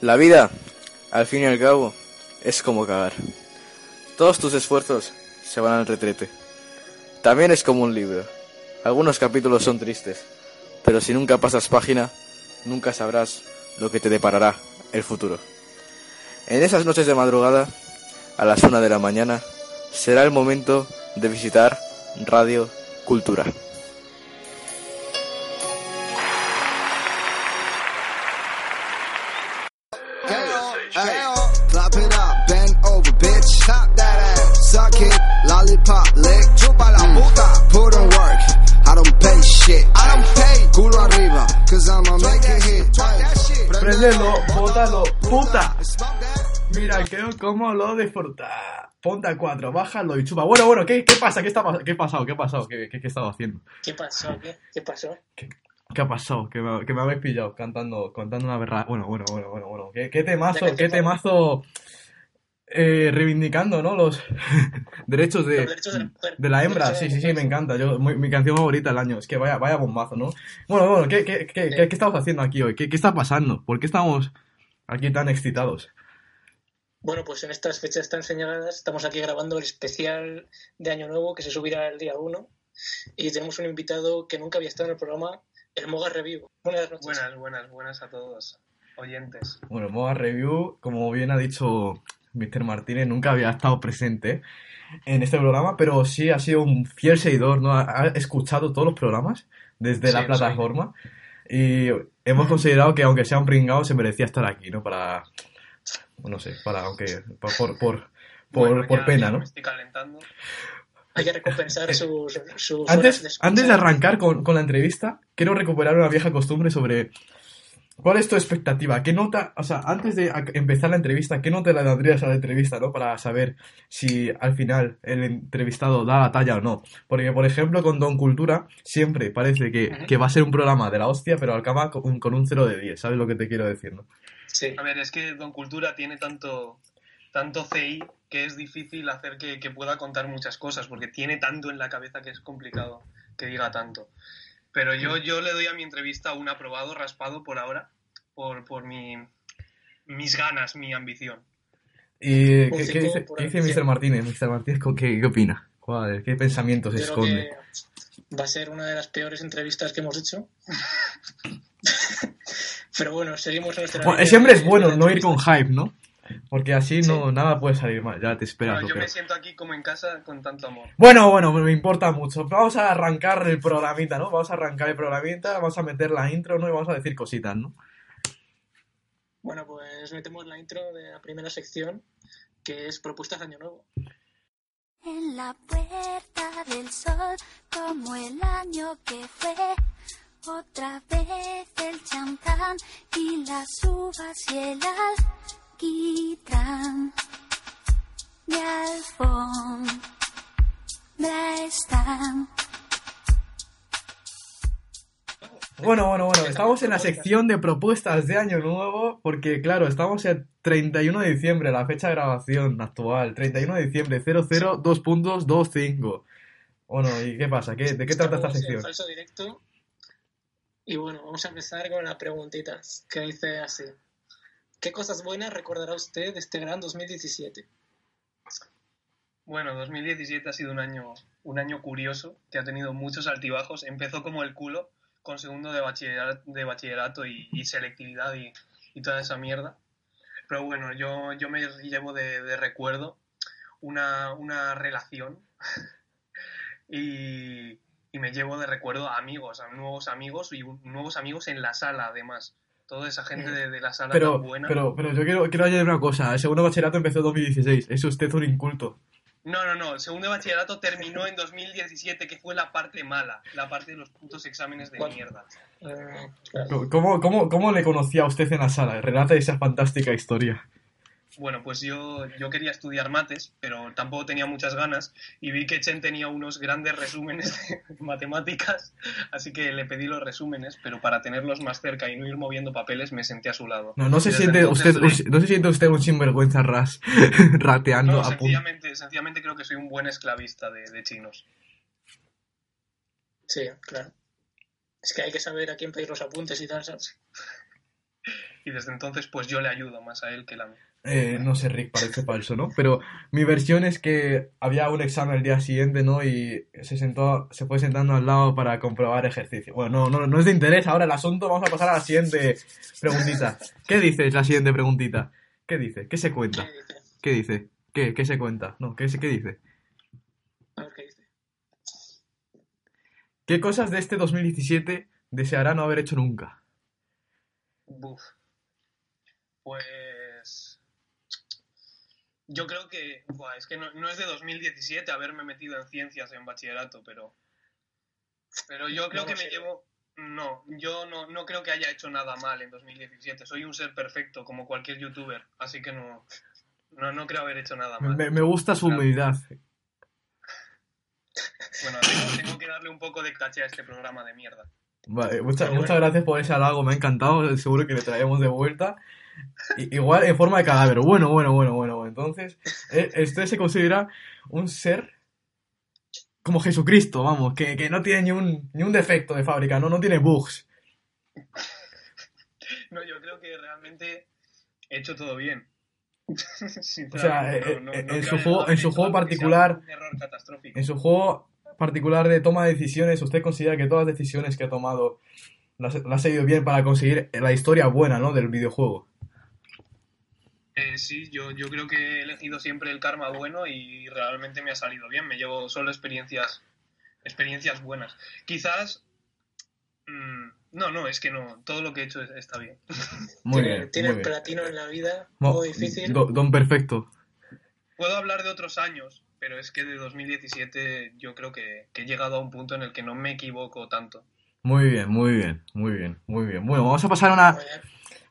La vida, al fin y al cabo, es como cagar. Todos tus esfuerzos se van al retrete. También es como un libro. Algunos capítulos son tristes, pero si nunca pasas página, nunca sabrás lo que te deparará el futuro. En esas noches de madrugada, a las una de la mañana, será el momento de visitar Radio Cultura. Lick, chupa la puta. Put in work, I don't pay shit. I don't pay, culo arriba, cause I'ma make it hit. Préndelo, bótalo, puta. Mira, que cómo lo disfruta. Ponte a cuatro, bájalo y chupa. Bueno, bueno, ¿qué, qué pasa? ¿Qué, está, ¿Qué ha pasado? ¿Qué ha pasado? ¿Qué, qué, qué he estado haciendo? ¿Qué pasó? ¿Qué, qué pasó? ¿Qué ha pasado? Que me, que me habéis pillado cantando, cantando una berra. Bueno, bueno, bueno, bueno, bueno. ¿Qué, qué temazo, ¿De qué qué tema? temazo eh, reivindicando, ¿no? Los derechos de, Los derechos de la mujer. de la hembra. Sí, sí, sí, me encanta. Yo, muy- mi canción favorita del año. Es que vaya, vaya bombazo, ¿no? Bueno, bueno, ¿qué, qué, qué, qué, qué estamos haciendo aquí hoy? ¿Qué, ¿Qué está pasando? ¿Por qué estamos aquí tan excitados? Bueno, pues en estas fechas tan señaladas estamos aquí grabando el especial de Año Nuevo que se subirá el día 1 y tenemos un invitado que nunca había estado en el programa, el Moga Review. Buenas noches. Buenas, buenas, buenas a todos oyentes. Bueno, Moa Review, como bien ha dicho Mr. Martínez, nunca había estado presente en este programa, pero sí ha sido un fiel seguidor, ¿no? Ha, ha escuchado todos los programas desde Sí, la plataforma y hemos considerado que aunque sea un pringao se merecía estar aquí, ¿no? Para, no sé, para, aunque, por, por, por, por- Bueno, por ya- pena, ya ¿no? Me estoy calentando. Hay que recompensar sus, sus horas Antes, escucha. antes de arrancar con, con la entrevista, quiero recuperar una vieja costumbre sobre cuál es tu expectativa. ¿Qué nota, o sea, antes de empezar la entrevista, qué nota le darías a la entrevista, ¿no? Para saber si al final el entrevistado da la talla o no. Porque, por ejemplo, con Don Cultura siempre parece que, que va a ser un programa de la hostia, pero acaba con, con un 0 de 10. ¿Sabes lo que te quiero decir, no? Sí. A ver, es que Don Cultura tiene tanto, tanto CI que es difícil hacer que, que pueda contar muchas cosas, porque tiene tanto en la cabeza que es complicado que diga tanto. Pero yo, yo le doy a mi entrevista un aprobado raspado por ahora, por, por mi, mis ganas, mi ambición. ¿Y qué, qué dice, por qué dice encima. Mr. Martínez? Mr. Martínez, ¿qué, qué opina? ¿Cuál- ¿Qué pensamientos creo esconde? que va a ser una de las peores entrevistas que hemos hecho. Pero bueno, seguimos en nuestra Bueno, línea siempre es bueno no ir con hype, ¿no? Porque así no, nada puede salir mal, ya te esperas Bueno, yo peor. me siento aquí como en casa con tanto amor. Bueno, bueno, me importa mucho. Vamos a arrancar el programita, ¿no? Vamos a arrancar el programita, vamos a meter la intro, ¿no? Y vamos a decir cositas, ¿no? Bueno, pues metemos la intro de la primera sección, que es propuestas de Año Nuevo. En la puerta del sol, como el año que fue, otra vez el champán y las uvas y el alquitrán alfombra están. Bueno, bueno, bueno, estamos en la sección de propuestas de Año Nuevo, porque claro, estamos el 31 de diciembre, la fecha de grabación actual, 31 de diciembre, 00.2.25. Bueno, ¿y qué pasa? ¿Qué, ¿De qué trata esta sección? falso directo. Y bueno, vamos a empezar con la preguntita, que dice así. ¿Qué cosas buenas recordará usted de este gran 2017? Bueno, 2017 ha sido un año, un año curioso, que ha tenido muchos altibajos. Empezó como el culo, con segundo de bachillerato, de bachillerato y, selectividad y, toda esa mierda. Pero bueno, yo, yo me llevo de, recuerdo una, una relación y, y me llevo de recuerdo a amigos, a nuevos amigos y nuevos amigos en la sala además. Toda esa gente de, de la sala Pero, tan buena. pero, pero yo quiero, quiero añadir una cosa. El segundo bachillerato empezó en 2016. Es usted un inculto. No, no, no. El segundo de bachillerato terminó en 2017, que fue la parte mala, la parte de los putos exámenes de ¿Cuál? mierda. Eh. ¿Cómo, cómo, ¿Cómo le conocía a usted en la sala? Relata esa fantástica historia. Bueno, pues yo, yo quería estudiar mates, pero tampoco tenía muchas ganas y vi que Chen tenía unos grandes resúmenes de matemáticas, así que le pedí los resúmenes, pero para tenerlos más cerca y no ir moviendo papeles me senté a su lado. No, no se siente entonces usted, le- no se siente usted un sinvergüenza ras, rateando No, a sencillamente, sencillamente creo que soy un buen esclavista de, de chinos. Sí, claro. Es que hay que saber a quién pedir los apuntes y tal, ¿sabes? Y desde entonces pues yo le ayudo más a él que él a mí. Eh, no sé, Rick, parece falso, ¿no? Pero mi versión es que había un examen el día siguiente, ¿no? Y se sentó, se fue sentando al lado para comprobar ejercicio. Bueno, no, no, no es de interés ahora el asunto, vamos a pasar a la siguiente preguntita. ¿Qué dices, la siguiente preguntita? ¿Qué dice? ¿Qué se cuenta? ¿Qué dice? ¿Qué? ¿Qué, se cuenta? No, ¿qué, qué dice? A ver qué dice. ¿Qué cosas de este 2017 deseará no haber hecho nunca? Buf. Pues. Yo creo que. buah, es que no, no es de 2017 haberme metido en ciencias en bachillerato, pero. Pero yo creo No que me sé. llevo. No, yo no, no creo que haya hecho nada mal en 2017. Soy un ser perfecto, como cualquier youtuber, así que no. No, no creo haber hecho nada mal. Me, me gusta su Claro. humildad. Bueno, tengo, tengo que darle un poco de caché a este programa de mierda. Vale, muchas, Pero muchas gracias por ese halago, me ha encantado, seguro que le traemos de vuelta. Igual en forma de cadáver. Bueno, bueno, bueno, bueno. Entonces, eh, usted se considera un ser como Jesucristo, vamos, que, que no tiene ni un, ni un defecto de fábrica, no, no tiene bugs. No, yo creo que realmente he hecho todo bien. O sea, no- no- en su juego- en su particular-. En su juego particular de toma de decisiones, ¿usted considera que todas las decisiones que ha tomado las, las ha ido bien para conseguir la historia buena, ¿no? del videojuego? Eh, sí, yo, yo creo que he elegido siempre el karma bueno y realmente me ha salido bien. Me llevo solo experiencias, experiencias buenas. Quizás... mm, no, no, es que no. Todo lo que he hecho es- está bien. Muy tiene bien, tiene muy el bien. platino en la vida, muy difícil. do- don Perfecto. Puedo hablar de otros años, pero es que de 2017 yo creo que, que he llegado a un punto en el que no me equivoco tanto. Muy bien, muy bien, muy bien, muy bien. Bueno, vamos a pasar a una,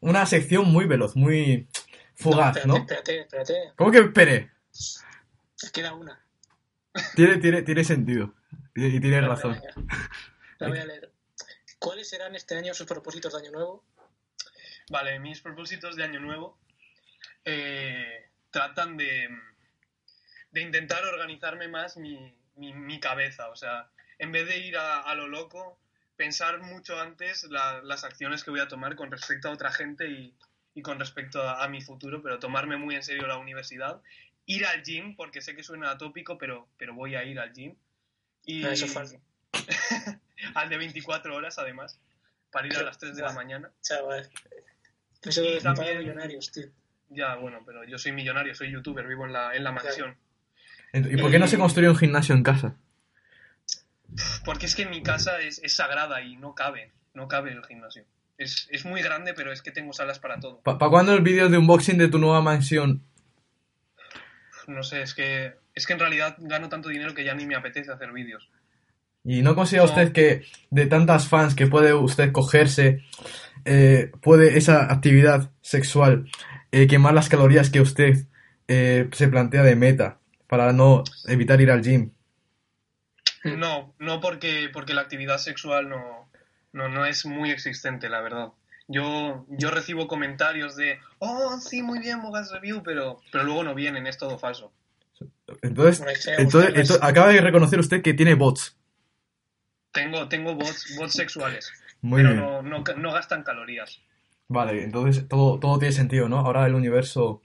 una sección muy veloz, muy fugaz, espérate, ¿no? Espérate, espérate. ¿Cómo que espere? Queda una. Tiene, tiene, tiene sentido. Y, tiene razón. La voy a leer. ¿Cuáles serán este año sus propósitos de año nuevo? Vale, mis propósitos de año nuevo eh, tratan de, de intentar organizarme más mi, mi- mi cabeza. O sea, en vez de ir a, a lo loco, pensar mucho antes la- las acciones que voy a tomar con respecto a otra gente y, y con respecto a, a mi futuro, pero tomarme muy en serio la universidad. Ir al gym, porque sé que suena atópico, pero, pero voy a ir al gym. Y, Ah, eso es falso. al de 24 horas, además, para ir a las 3 de la mañana. Chaval. Eso Y también- millonarios, tío. Ya, bueno, pero yo soy millonario, soy youtuber, vivo en la, en la mansión. ¿Y por qué no se construye un gimnasio en casa? Porque es que mi casa es, es sagrada y no cabe, no cabe el gimnasio. Es, es muy grande, pero es que tengo salas para todo. ¿Para cuándo el vídeo de unboxing de tu nueva mansión? No sé, es que, es que en realidad gano tanto dinero que ya ni me apetece hacer vídeos. ¿Y no considera No. usted que de tantas fans que puede usted cogerse, eh, puede esa actividad sexual eh, quemar las calorías que usted eh, se plantea de meta para no evitar ir al gym? No, no porque, porque la actividad sexual no, no, no es muy existente, la verdad. Yo, yo recibo comentarios de, oh, sí, muy bien, Mogas Review, pero, pero luego no vienen, es todo falso. Entonces, entonces, acaba de reconocer usted que tiene bots. Tengo, tengo bots, bots sexuales, Muy pero bien. no, no, no gastan calorías. Vale, entonces todo, todo tiene sentido, ¿no? Ahora el universo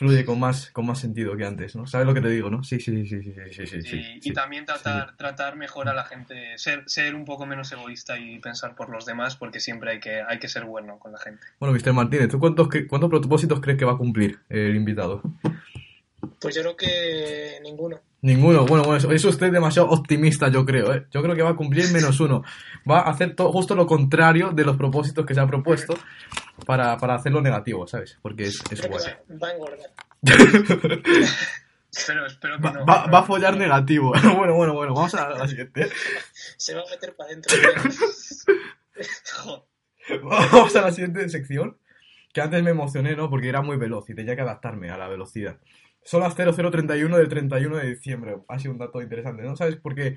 fluye con más, con más sentido que antes, ¿no? ¿Sabes lo que te digo, no? Sí, sí, sí, sí, sí, sí, sí, sí, y, también tratar, tratar mejor a la gente, ser, ser un poco menos egoísta y pensar por los demás, porque siempre hay que, hay que ser bueno con la gente. Bueno, Mr. Martínez, ¿tú cuántos, cuántos propósitos crees que va a cumplir el invitado? Pues yo creo que ninguno. Ninguno. Bueno, bueno, eso, eso usted es demasiado optimista, yo creo, ¿eh? Yo creo que va a cumplir menos uno. Va a hacer to- justo lo contrario de los propósitos que se ha propuesto para, para hacerlo negativo, ¿sabes? Porque es, es guay. va, va a engordar. Espero, espero que Va, no. va- va a follar negativo. bueno, bueno, bueno, vamos a la siguiente. Se va a meter para adentro. Vamos a la siguiente sección. Que antes me emocioné, ¿no? Porque era muy veloz y tenía que adaptarme a la velocidad. Son las 0031 del 31 de diciembre. Ha sido un dato interesante, ¿no? ¿Sabes? Porque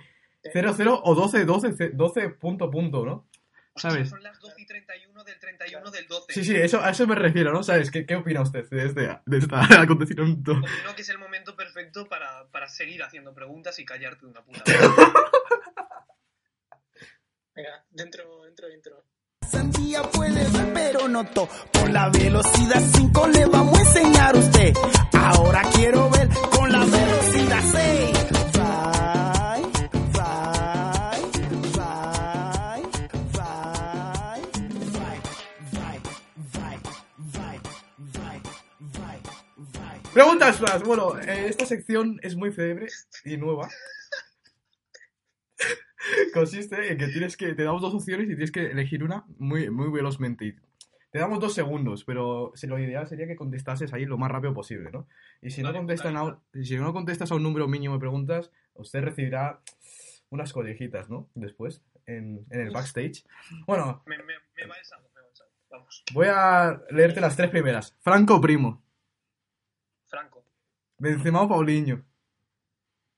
00 o 12, 12, 12 punto punto, ¿no? ¿Sabes? Son las 12 y 31 del 31 del 12. Sí, sí, eso, a eso me refiero, ¿no? ¿Sabes? ¿Qué, qué opina usted de este, de este acontecimiento? Opino que es el momento perfecto para, para seguir haciendo preguntas y callarte de una puta. Venga, dentro, dentro, dentro sandía puede ser, pero no to. Por la velocidad 5 le vamos a enseñar a usted. Ahora quiero ver con la velocidad 6. Preguntas. Bueno, esta sección es muy febre y nueva. Consiste en que tienes que. Te damos dos opciones y tienes que elegir una muy, muy velozmente. Te damos dos segundos, pero lo ideal sería que contestases ahí lo más rápido posible, ¿no? Y si no, Vale, contestan a, si no contestas a un número mínimo de preguntas, usted recibirá unas collejitas, ¿no? Después, en, en el backstage. Bueno, Me, me, me va me va. Vamos. voy a leerte las tres primeras. Franco Primo, Franco, Benzema o Paulinho,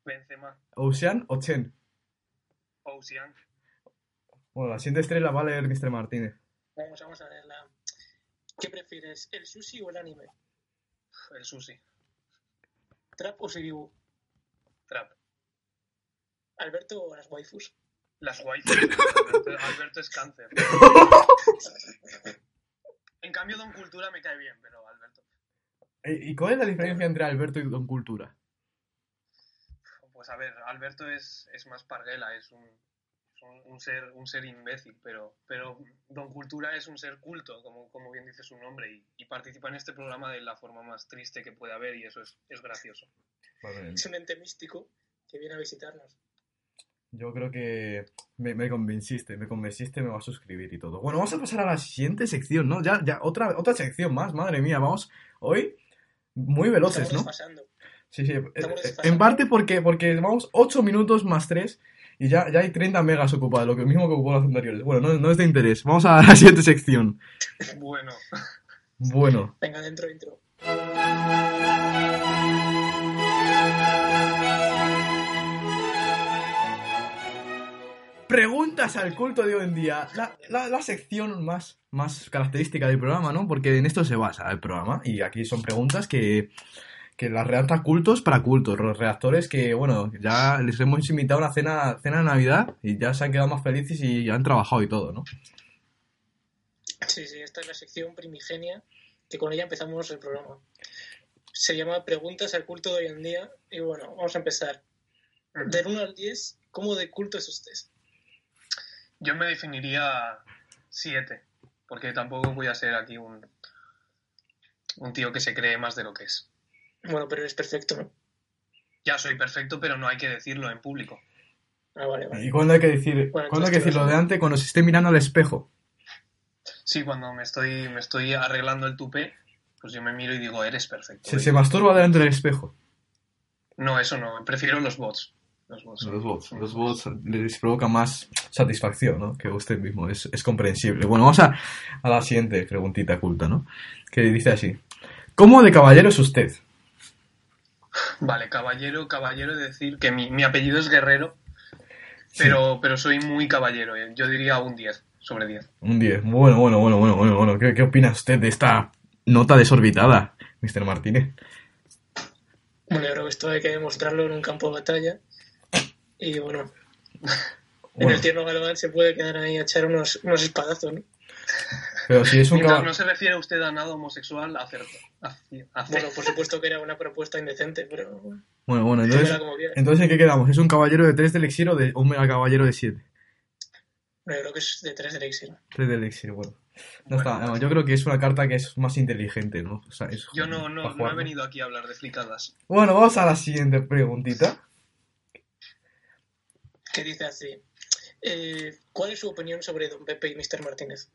Benzema, Ocean o Chen. Ocean. Bueno, la siguiente estrella va a leer Mr. Martínez. Vamos, vamos a verla. ¿Qué prefieres, el sushi o el anime? El sushi. ¿Trap o Siribu? Trap. ¿Alberto o las waifus? Las waifus. Alberto, Alberto es cáncer. En cambio, Don Cultura me cae bien, pero Alberto. Eh, ¿Y cuál es la diferencia entre Alberto y Don Cultura? Pues a ver, Alberto es, es más parguela, es un, es un, un ser, un ser imbécil, pero, pero Don Cultura es un ser culto, como, como bien dice su nombre, y, y participa en este programa de la forma más triste que puede haber, y eso es, es gracioso. Es un ente místico que viene a visitarnos. Yo creo que me, me convenciste, me convenciste, me va a suscribir y todo. Bueno, vamos a pasar a la siguiente sección, ¿no? Ya, ya, otra, otra sección más, madre mía, vamos. Hoy muy veloces, Estamos ¿no? desfasando. Sí, sí. eh, eh. En parte porque, porque vamos 8 minutos más 3 y ya, ya hay 30 megas ocupados, lo que mismo que ocupó los anteriores. Bueno, no, no es de interés. Vamos a la siguiente sección. Bueno, Bueno, Venga, dentro, dentro. preguntas al culto de hoy en día. La, la- la sección más, más característica del programa, ¿no? Porque en esto se basa el programa. Y aquí son preguntas que, que las redacta cultos para cultos. Los redactores que, bueno, ya les hemos invitado a una cena, cena de Navidad y ya se han quedado más felices y ya han trabajado y todo, ¿no? Sí, sí, esta es la sección primigenia que con ella empezamos el programa. Se llama Preguntas al culto de hoy en día. Y bueno, vamos a empezar. Del 1 al 10, ¿cómo de culto es usted? yo me definiría 7, porque tampoco voy a ser aquí un, un tío que se cree más de lo que es. Bueno, pero eres perfecto, ¿no? Ya soy perfecto, pero no hay que decirlo en público. Ah, vale, vale. ¿Y cuándo hay que decir, Bueno, cuándo hay que decirlo de antes? Cuando se esté mirando al espejo. Sí, cuando me estoy, me estoy arreglando el tupé, pues yo me miro y digo, eres perfecto. Se, se masturba delante del espejo. No, eso no, prefiero los bots. Los bots. Los bots, los bots les provoca más satisfacción, ¿no? Que usted mismo, es, es comprensible. Bueno, vamos a, a la siguiente preguntita culta, ¿no? Que dice así. ¿Cómo de caballero es usted? Vale, caballero, caballero, es decir que mi, mi apellido es Guerrero, pero, pero soy muy caballero. eh. Yo diría un 10 sobre 10. Un 10. Bueno, bueno, bueno, bueno, bueno, bueno. ¿Qué, qué opina usted de esta nota desorbitada, Mr. Martínez? Bueno, yo creo que esto hay que demostrarlo en un campo de batalla. Y bueno, en el tierno galván se puede quedar ahí a echar unos, unos espadazos, ¿no? Pero si es un Mientras caballero... no se refiere usted a nada homosexual, acerto. Bueno, por supuesto que era una propuesta indecente, pero Bueno, bueno, entonces... Entonces, ¿en qué quedamos? ¿Es un caballero de 3 de elixir o, de, o un mega caballero de 7? Bueno, yo creo que es de tres de elixir. 3 de elixir, bueno. No Bueno, está, no, yo creo que es una carta que es más inteligente, ¿no? O sea, es Yo no, no, no he venido aquí a hablar de flicadas. Bueno, vamos a la siguiente preguntita. Que dice así. eh, ¿Cuál es su opinión sobre Don Pepe y Mr. Martínez?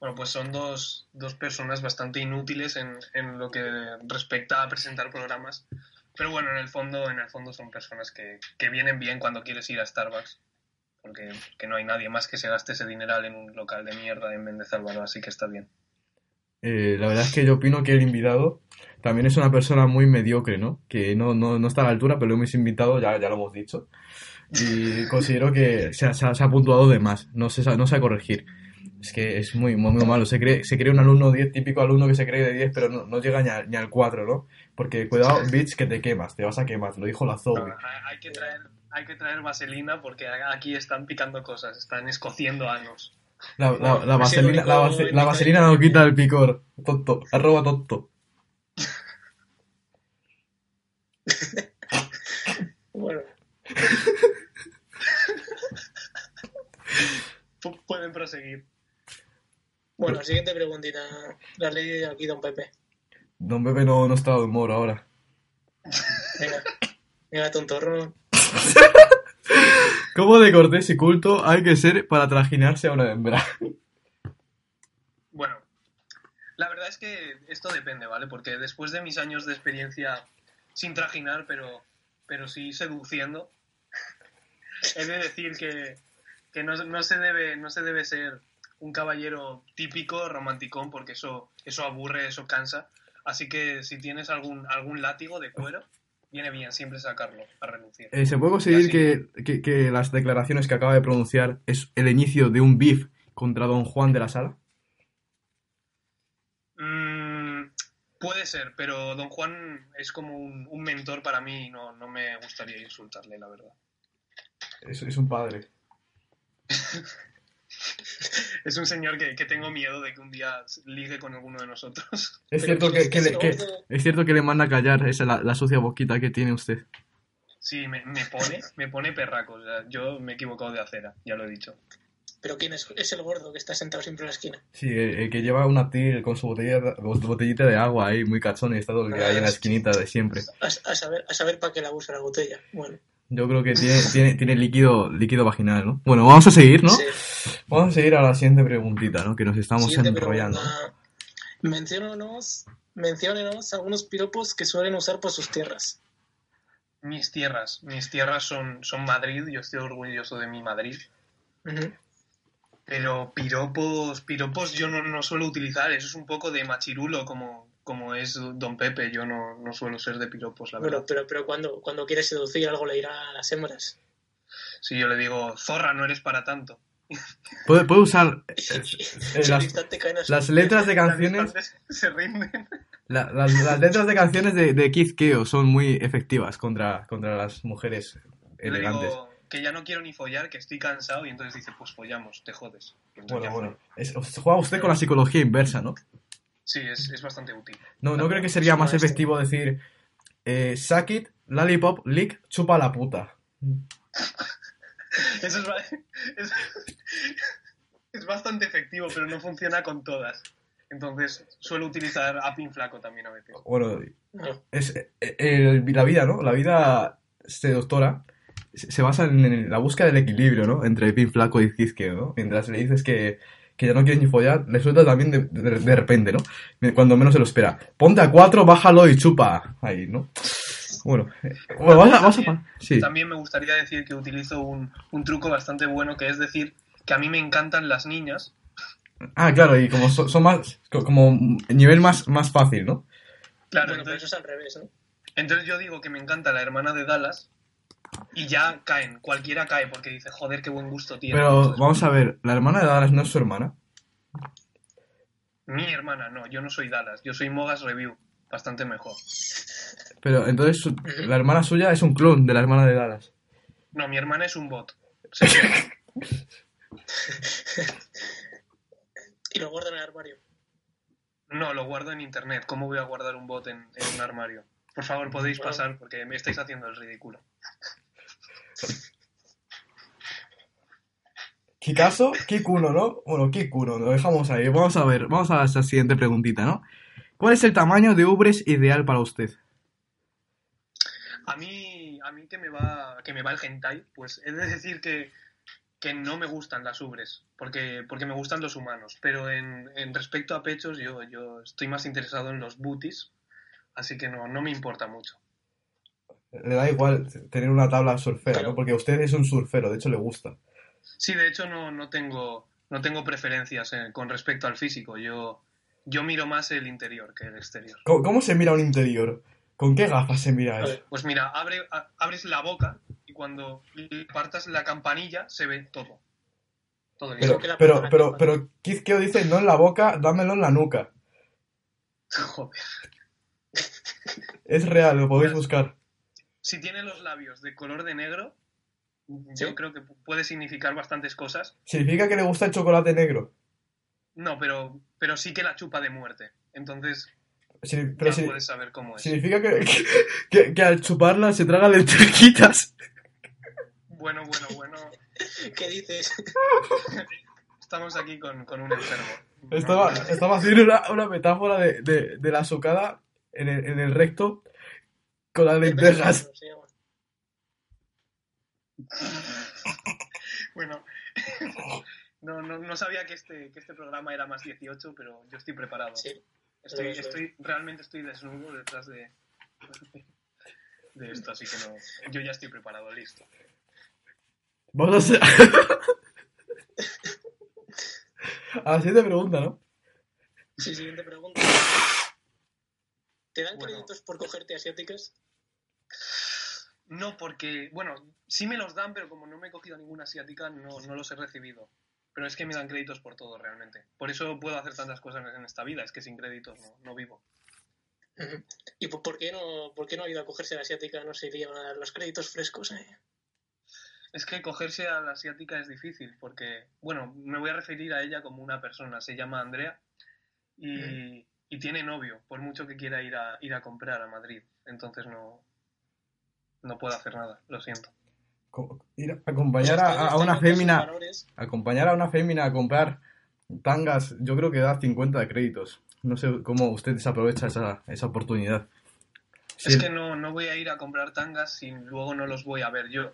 Bueno, pues son dos, dos personas bastante inútiles en, en lo que respecta a presentar programas, Pero bueno, en el fondo, en el fondo son personas que, que vienen bien cuando quieres ir a Starbucks. Porque que no hay nadie más que se gaste ese dineral en un local de mierda en Méndez Álvaro, así que está bien. Eh, la verdad es que yo opino que el invitado también es una persona muy mediocre, ¿no? Que no, no, no está a la altura, pero hemos invitado, ya, ya lo hemos dicho. Y considero que se ha, puntuado de más, no se, no sabe corregir. Es que es muy, muy, muy malo. Se cree, se cree un alumno 10, típico alumno que se cree de 10, pero no, no llega ni, a- ni al 4, ¿no? Porque cuidado, bitch, que te quemas, te vas a quemar, lo dijo la Zoe. Hay, hay que traer, hay que traer vaselina porque aquí están picando cosas, están escociendo anos. La, vaselina, el la, vaselina no quita el picor. Tonto, arroba tonto. Bueno, Pu- Pueden proseguir. Bueno, siguiente preguntita. La has leído aquí, don Pepe. Don Pepe no, no está de humor ahora. Venga, venga, tontorro. ¿Cómo de cortés y culto hay que ser para trajinarse a una hembra? Bueno, la verdad es que esto depende, ¿vale? Porque después de mis años de experiencia sin trajinar, pero, pero sí seduciendo, he de decir que, que no, no se debe, no se debe ser un caballero típico, romanticón, porque eso, eso aburre, eso cansa. Así que si tienes algún, algún látigo de cuero, viene bien siempre sacarlo a relucir. Eh, ¿Se puede conseguir que, que- que las declaraciones que acaba de pronunciar es el inicio de un beef contra don Juan de la Sala? Mm, puede ser, pero don Juan es como un, un mentor para mí y no, no me gustaría insultarle, la verdad. Es, es un padre. Es un señor que, que tengo miedo de que un día ligue con alguno de nosotros. Es cierto ¿quién que, que le, que- es cierto que le manda a callar esa la, la sucia boquita que tiene usted. Sí, me, me pone, me pone perraco. O sea, yo me he equivocado de acera, ya lo he dicho. Pero ¿quién es? Es el gordo que está sentado siempre en la esquina. Sí, el, el que lleva una til con su botella, botellita de agua ahí, muy cachón y está todo el día ahí en la esquinita de siempre. A, a saber, a saber para qué la usa la botella. Bueno, Yo creo que tiene, tiene, tiene líquido, líquido vaginal, ¿no? Bueno, vamos a seguir, ¿no? sí. Vamos a seguir a la siguiente preguntita, ¿no? Que nos estamos Siguiente enrollando. pregunta. Menciónanos, menciónenos algunos piropos que suelen usar por sus tierras. Mis tierras, mis tierras son, son Madrid, yo estoy orgulloso de mi Madrid. Pero piropos, piropos yo no, no suelo utilizar, eso es un poco de machirulo como, como es Don Pepe, yo no, no suelo ser de piropos, la Bueno, verdad. pero, pero cuando, cuando quieres seducir algo le irá a las hembras. Si yo le digo, zorra, no eres para tanto. Puede, puede usar eh, eh, las, letras de canciones, distancias se rinden. la- las, las letras de canciones de, de Keith Keo son muy efectivas contra, contra las mujeres Le elegantes. digo que ya no quiero ni follar, que estoy cansado, y entonces dice, pues follamos, te jodes. Entonces Bueno, bueno. Es- juega usted con la psicología inversa, ¿no? Sí, es, es bastante útil. No, no creo que sería más Maestro. efectivo decir eh, suck it, lollipop, lick, chupa la puta. Eso es, es, es bastante efectivo, pero no funciona con todas. Entonces, suelo utilizar a pin flaco también a veces. Bueno, No. es eh, eh, la vida, ¿no? La vida seductora se se basa en, la búsqueda del equilibrio, ¿no? Entre pin flaco y Kizkeo, ¿no? Mientras le dices que, que ya no quieres ni follar, le suelta también de, de- de repente, ¿no? Cuando menos se lo espera. Ponte a cuatro, bájalo y chupa. Ahí, ¿no? Bueno, eh, bueno vamos a... Pa- sí. También me gustaría decir que utilizo un, un truco bastante bueno, que es decir que a mí me encantan las niñas. Ah, claro, y como son, son más... co- como nivel más, más fácil, ¿no? Claro, bueno, pero entonces, eso es al revés, ¿no? entonces yo digo que me encanta la hermana de Dallas y ya caen, cualquiera cae porque dice, joder, qué buen gusto tiene. Pero vamos a ver, la hermana de Dallas no es su hermana. Mi hermana, no, yo no soy Dallas, yo soy Mogas Review, bastante mejor. Pero entonces su- la hermana suya es un clon de la hermana de Dallas. No, mi hermana es un bot. Sí, Y lo guardan en el armario. No, lo guardo en internet. ¿Cómo voy a guardar un bot en, en un armario? Por favor, podéis Bueno. pasar porque me estáis haciendo el ridículo. Kikazo, Kikuno, ¿no? Bueno, Kikuno, lo dejamos ahí. Vamos a ver, vamos a la siguiente preguntita, ¿no? ¿Cuál es el tamaño de ubres ideal para usted? A mí, a mí que me va, que me va el hentai, pues he de decir que, que no me gustan las ubres, porque, porque me gustan los humanos. Pero en, en respecto a pechos, yo, yo estoy más interesado en los booties, así que no, no me importa mucho. Le da igual tener una tabla surfera, Pero- ¿no? Porque usted es un surfero, de hecho le gusta. Sí, de hecho no, no tengo no tengo preferencias eh, con respecto al físico. Yo yo miro más el interior que el exterior. ¿Cómo, cómo se mira un interior? ¿Con qué gafas se mira eso? Pues mira, abre, a- abres la boca y cuando partas la campanilla se ve todo. Todo Pero, listo. que la pero, pero, pero Kizkeo dice no en la boca, dámelo en la nuca. Joder. Es real, lo podéis buscar. Si tiene los labios de color de negro, Sí. yo creo que pu- puede significar bastantes cosas. ¿Significa que le gusta el chocolate negro? No, pero, pero sí que la chupa de muerte. Entonces Sí, pero ya sí- puedes saber cómo es. significa que, que, que al chuparla se traga lentejitas. Bueno, bueno, bueno. ¿Qué dices? Estamos aquí con, con un enfermo. Estaba, estaba haciendo una, una metáfora de, de, de la socada en el, en el recto con las lentejas. Bueno, no, no, no sabía que este, que este programa era más 18, pero yo estoy preparado. Sí. Estoy, es. estoy, realmente estoy desnudo detrás de, de esto, así que no, yo ya estoy preparado, listo. Vamos a hacer... A la siguiente pregunta, ¿no? Sí, siguiente pregunta. ¿Te dan Bueno. créditos por cogerte asiáticas? No, porque, bueno, sí me los dan, pero como no me he cogido ninguna asiática, no, no los he recibido. Pero es que me dan créditos por todo, realmente. Por eso puedo hacer tantas cosas en esta vida, es que sin créditos no, no vivo. ¿Y por, qué no, por qué no ha ido a cogerse la asiática? No se irían a dar los créditos frescos. eh? Es que cogerse a la asiática es difícil, porque, bueno, me voy a referir a ella como una persona, se llama Andrea y, y tiene novio, por mucho que quiera ir a, ir a comprar a Madrid. Entonces no, no puedo hacer nada, lo siento. Co- Ir acompañar ustedes a, una fémina, valores. acompañar a una fémina a comprar tangas, yo creo que da 50 de créditos. No sé cómo usted desaprovecha esa, esa oportunidad. Sí, Es que no, no voy a ir a comprar tangas si luego no los voy a ver yo.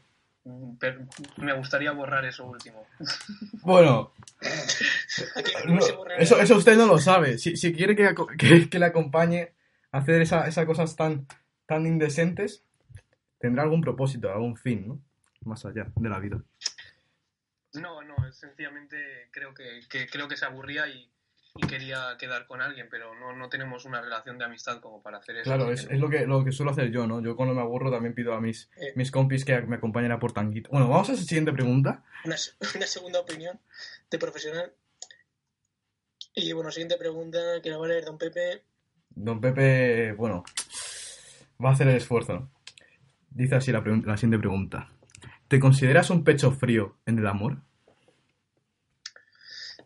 Pero me gustaría borrar eso último. Bueno, no, eso, eso usted no lo sabe. Si, si quiere que, que, que le acompañe a hacer esa- esas cosas tan, tan indecentes, tendrá algún propósito, algún fin, ¿no? Más allá de la vida. No, no, sencillamente creo que, que- creo que se aburría y, y quería quedar con alguien, pero no, no tenemos una relación de amistad como para hacer eso. Claro, es, es lo que, lo que suelo hacer yo, ¿no? Yo cuando me aburro también pido a mis, Eh. mis compis que me acompañen a por tanguito. Bueno, vamos a la siguiente pregunta. una, se- una segunda opinión de profesional. Y bueno, siguiente pregunta que la va a leer Don Pepe. Don Pepe, bueno, va a hacer el esfuerzo. Dice así la siguiente pregunta. ¿Te consideras un pecho frío en el amor?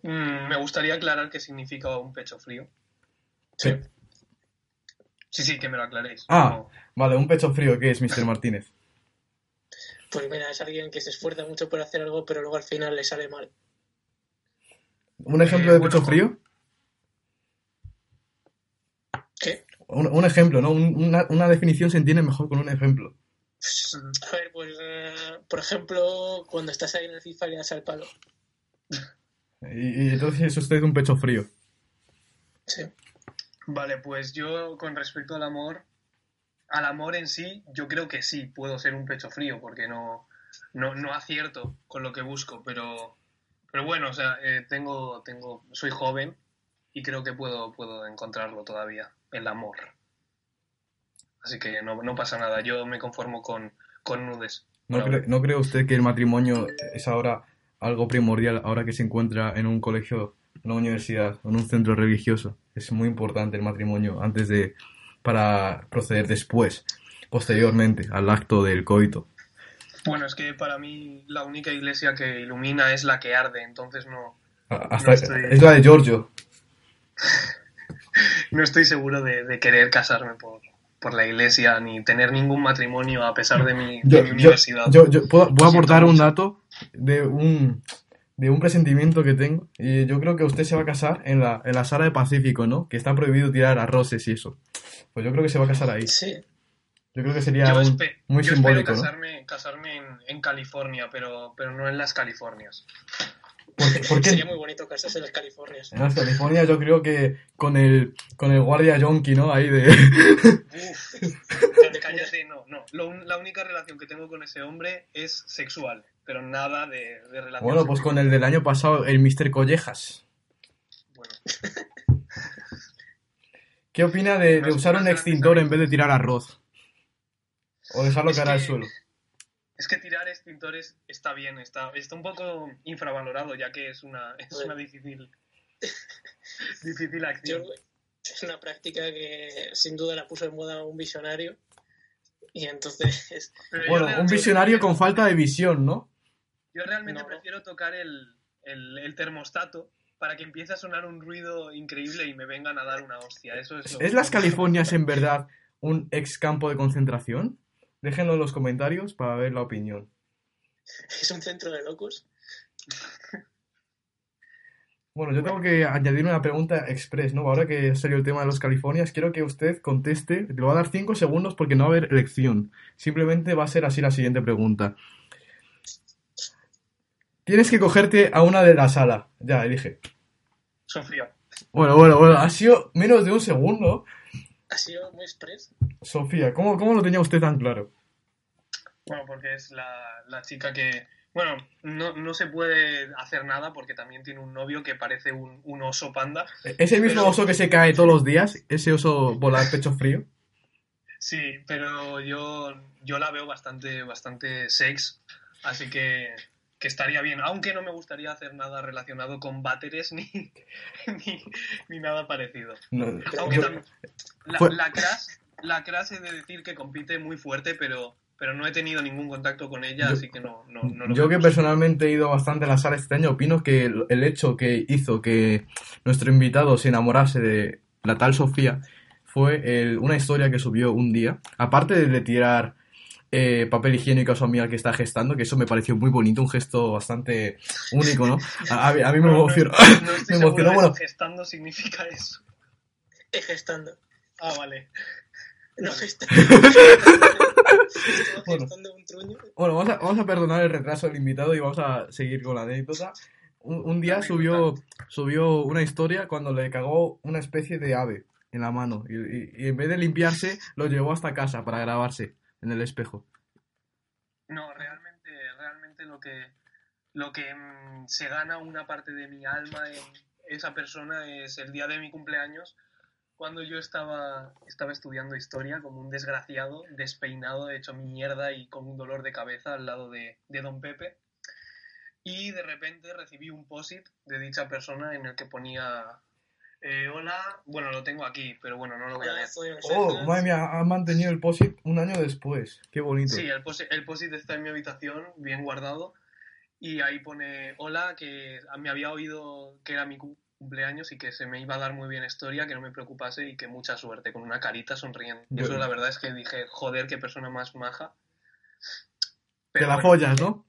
Mm, me gustaría aclarar qué significa un pecho frío. Sí. Sí, sí, que me lo aclaréis. Ah. No- Vale, un pecho frío, ¿qué es, Mr. Martínez? Pues mira, es alguien que se esfuerza mucho por hacer algo, pero luego al final le sale mal. ¿Un ejemplo Eh, de bueno, pecho frío? ¿Qué? Un, un ejemplo, ¿no? Un- Una, una definición se entiende mejor con un ejemplo. A ver, pues, eh, por ejemplo, cuando estás ahí en el FIFA y le das al palo. Y, y entonces es usted un pecho frío. Sí. Vale, pues yo con respecto al amor, al amor en sí, yo creo que sí, puedo ser un pecho frío, porque no, no, no acierto con lo que busco, pero, pero bueno, o sea, eh, tengo, tengo, soy joven y creo que puedo, puedo encontrarlo todavía, el amor. Así que no, no pasa nada, yo me conformo con, con nudes. ¿No, cree. ¿No cree usted que el matrimonio es ahora algo primordial, ahora que se encuentra en un colegio, en una universidad, en un centro religioso? Es muy importante el matrimonio antes de. para proceder después, posteriormente, al acto del coito. Bueno, es que para mí la única iglesia que ilumina es la que arde, entonces no, A- Hasta, No estoy- Es la de Giorgio. no estoy seguro de, de querer casarme por, por la iglesia ni tener ningún matrimonio a pesar de mi, de mi yo- universidad. yo- yo puedo, voy a aportar un dato de un, de un presentimiento que tengo. Y yo creo que usted se va a casar en la, en la sala de Pacífico, ¿no? Que está prohibido tirar arroces y eso. Pues yo creo que se va a casar ahí. Sí. Yo creo que sería yo un- muy yo simbólico, espero ¿no? casarme, casarme en, en California, pero, pero no en las Californias. ¿Por qué? por qué? Sería muy bonito casarse en las Californias. En las California yo creo que con el, con el guardia yonki, ¿no? Ahí de... Uf. Cállate, no, no. Lo la única relación que tengo con ese hombre es sexual, pero nada de, de relación Bueno, pues con el del año pasado, el Mr. Collejas. Bueno, ¿Qué opina de, de usar un de- extintor en vez de tirar arroz? O dejarlo Es caer al suelo. es que tirar extintores está bien, está, está un poco infravalorado, ya que es una, es Bueno. una difícil, difícil Yo, acción. es una práctica que sin duda la puso en moda un visionario. Y entonces, Pero Bueno, un visionario con falta de visión, ¿no? Yo realmente No. prefiero tocar el, el, el termostato para que empiece a sonar un ruido increíble y me vengan a dar una hostia. Eso es, lo ¿Es las Californias en verdad un ex campo de concentración? Déjenlo en los comentarios para ver la opinión. es un centro de locos. Bueno, yo tengo que añadir una pregunta express, ¿no? Ahora que salió el tema de los Californias, quiero que usted conteste. Le voy a dar cinco segundos porque no va a haber elección. Simplemente va a ser así la siguiente pregunta. Tienes que cogerte a una de la sala. Ya, elige. Sofía. Bueno, bueno, bueno. Ha sido menos de un segundo. Ha sido muy express. Sofía, ¿cómo, cómo lo tenía usted tan claro? Bueno, porque es la, la chica que... Bueno, no, no se puede hacer nada porque también tiene un novio que parece un, un oso panda. ¿Ese mismo Pero- oso que se cae todos los días? ¿Ese oso volar pecho frío? Sí, pero yo, yo la veo bastante, bastante sex, así que, que estaría bien. Aunque no me gustaría hacer nada relacionado con váteres ni, ni, ni nada parecido. No, Aunque también, la, la Crash, la Crash he de decir que compite muy fuerte, pero, pero no he tenido ningún contacto con ella, Yo- así que no, no, no lo Yo que personalmente he ido bastante a la sala este año, opino que el, el hecho que hizo que nuestro invitado se enamorase de la tal Sofía fue el- una historia que subió un día. Aparte de tirar eh, papel higiénico a su amiga que está gestando, que eso me pareció muy bonito, un gesto bastante único, ¿no? A, a mí- a mí me No, emocionó. no estoy me emocionó, bueno, gestando significa eso. Es gestando. Ah, vale. No gestando. Bueno. gestando un truño. Bueno, vamos a, vamos a perdonar el retraso del invitado y vamos a seguir con la anécdota. Un, un día subió, subió una historia cuando le cagó una especie de ave en la mano y, y- y en vez de limpiarse lo llevó hasta casa para grabarse en el espejo. No, realmente, realmente lo que, lo que mm, se gana una parte de mi alma en esa persona es el día de mi cumpleaños, cuando yo estaba, estaba estudiando historia como un desgraciado, despeinado, hecho mierda y con un dolor de cabeza al lado de, de Don Pepe. Y de repente recibí un post-it de dicha persona en el que ponía, eh, hola, bueno, lo tengo aquí, pero bueno, no lo voy a y Oh, madre mía, ha mantenido el POSIT un año después. Qué bonito. Sí, el post- el post-it está en mi habitación, bien guardado, y ahí pone, hola, que me había oído que era mi cu- cumpleaños y que se me iba a dar muy bien historia, que no me preocupase y que mucha suerte, con una carita sonriendo. Y Yo- eso la verdad es que dije, joder, qué persona más maja. Te la bueno, follas, ¿no?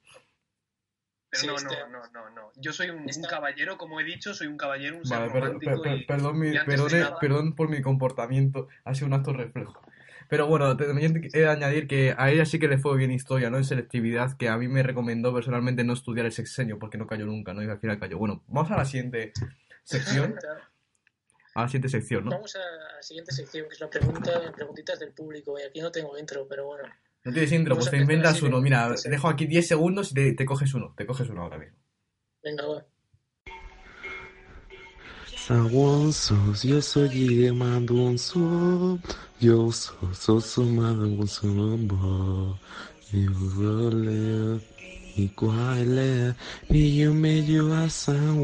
Pero Sí, no, este- no, no, no, no. Yo soy un, caballero, como he dicho, soy un caballero, un ser Vale, romántico per- per- y- perdón, mi- y perdone- nada- perdón por mi comportamiento, ha sido un acto reflejo. Pero bueno, también he de añadir que a ella sí que le fue bien historia, ¿no? En selectividad, que a mí me recomendó personalmente no estudiar el sexenio porque no cayó nunca, ¿no? Y al final cayó. Bueno, vamos a la siguiente sección. A la siguiente sección, ¿no? Vamos a la siguiente sección, que es la pregunta, preguntitas del público. Y aquí no tengo intro, pero bueno. No tiene síndrome, pues te inventas uno. Mira, dejo aquí 10 segundos y te, te, coges uno. Te coges uno ahora mismo. Venga, va. Saguonsos, yo soy Madonso, yo soy Soso Madonso Nombo, yo role, y cuál es, y yo me llevo a San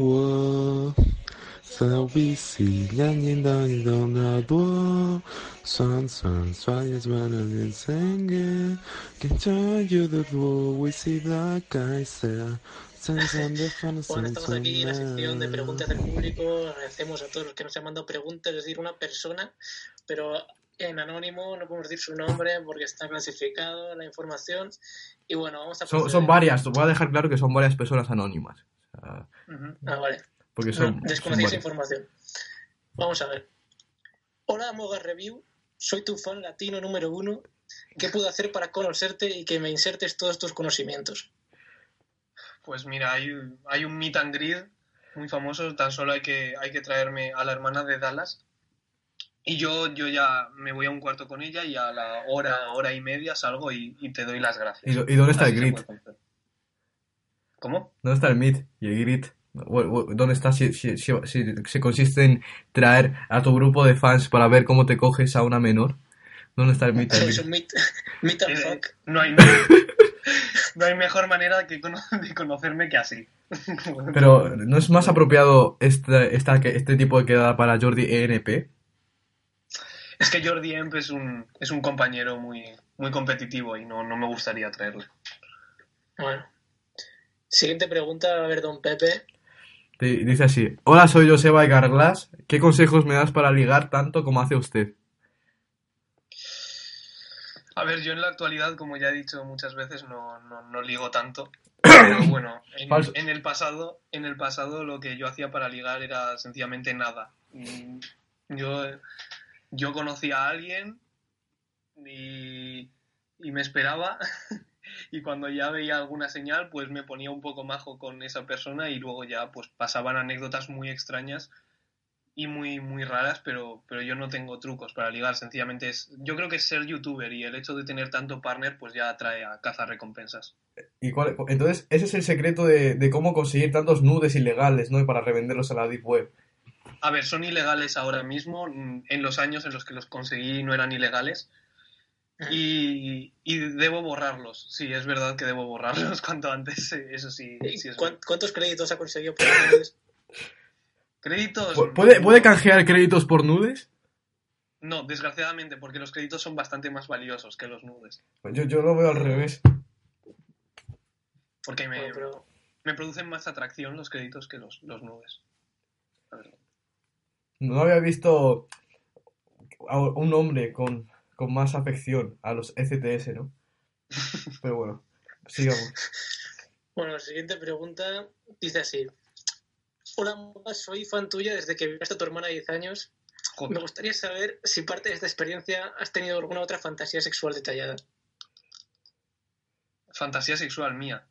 Servisi Bueno, estamos aquí en la sección de preguntas del público. Agradecemos a todos los que nos han mandado preguntas, es decir, una persona, pero en anónimo, no podemos decir su nombre porque está clasificado la información. Y bueno, vamos a. Son, son varias, voy a dejar claro que son varias personas anónimas. Ah, vale porque No, desconocía esa información. Vamos a ver. Hola, Moga Review. Soy tu fan latino número uno. ¿Qué puedo hacer para conocerte y que me insertes todos tus conocimientos? Pues mira, hay, hay un meet and greet muy famoso, tan solo hay que, hay que traerme a la hermana de Dallas, Y yo, yo ya me voy a un cuarto con ella y a la hora, hora y media salgo y, y te doy las gracias. ¿Y, dónde está Así el grit? ¿Cómo? ¿Dónde está el meet y el grit? ¿Dónde está si, si, si, si se consiste en traer a tu grupo de fans para ver cómo te coges a una menor? ¿Dónde está el meet and Es greet? un meet, meet and fuck. no, hay, no hay mejor manera que cono- de conocerme que así. Pero, ¿no es más apropiado este, esta, este tipo de quedada para Jordi ENP? Es que Jordi Emp es un, es un compañero muy, muy competitivo y no, no me gustaría traerle. Bueno. Siguiente pregunta, a ver, don Pepe. Di- Dice así, hola soy Joseba de Carglass, ¿qué consejos me das para ligar tanto como hace usted? A ver, yo en la actualidad, como ya he dicho muchas veces, no, no, no ligo tanto. Pero bueno, en, en el pasado, en el pasado lo que yo hacía para ligar era sencillamente nada. Mm, Yo, yo conocía a alguien y, y me esperaba y cuando ya veía alguna señal, pues me ponía un poco majo con esa persona y luego ya pues pasaban anécdotas muy extrañas y muy, muy raras, pero, pero yo no tengo trucos para ligar, sencillamente es, yo creo que es ser youtuber y el hecho de tener tanto partner pues ya atrae a cazar recompensas. ¿Y cuál- entonces, ese es el secreto de, de cómo conseguir tantos nudes ilegales, ¿no? Y para revenderlos a la Deep Web. A ver, son ilegales ahora mismo, mm, en los años en los que los conseguí no eran ilegales y, y debo borrarlos, sí, es verdad que debo borrarlos cuanto antes, eh, eso sí, ¿Y sí es cuán- ¿Cuántos créditos ha conseguido por nudes? Créditos... ¿Pu- ¿Puede, ¿Puede canjear créditos por nudes? No, desgraciadamente, porque los créditos son bastante más valiosos que los nudes. Yo, yo lo veo al revés. Porque me, Bueno, pero me producen más atracción los créditos que los, los nudes. No había visto a un hombre con, con más afección a los ECTS, ¿no? Pero bueno, sigamos. Bueno, la siguiente pregunta dice así. Hola, soy fan tuya desde que viaste a tu hermana 10 años. Joder. Me gustaría saber si parte de esta experiencia has tenido alguna otra fantasía sexual detallada. Fantasía sexual mía.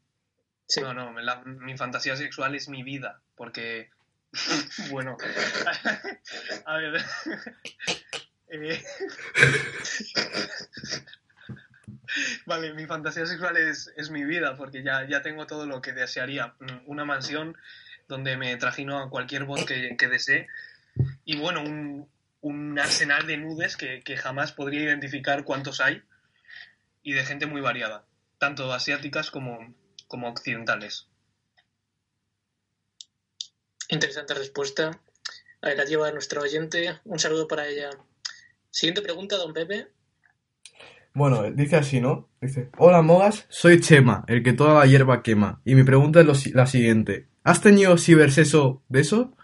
Sí. No, no, la- mi fantasía sexual es mi vida, porque, bueno, a ver, eh, vale, mi fantasía sexual es, es mi vida, porque ya, ya tengo todo lo que desearía, Mm, una mansión donde me trajino a cualquier bot que, desee, y bueno, un, un arsenal de nudes que, que jamás podría identificar cuántos hay, y de gente muy variada, tanto asiáticas como, como occidentales. Interesante respuesta. Ahí la lleva nuestra oyente. Un saludo para ella. Siguiente pregunta, don Pepe. Bueno, dice así, ¿no? Dice, hola Mogas, soy Chema, el que toda la hierba quema. Y mi pregunta es lo la siguiente. ¿Has tenido cibersexo de eso?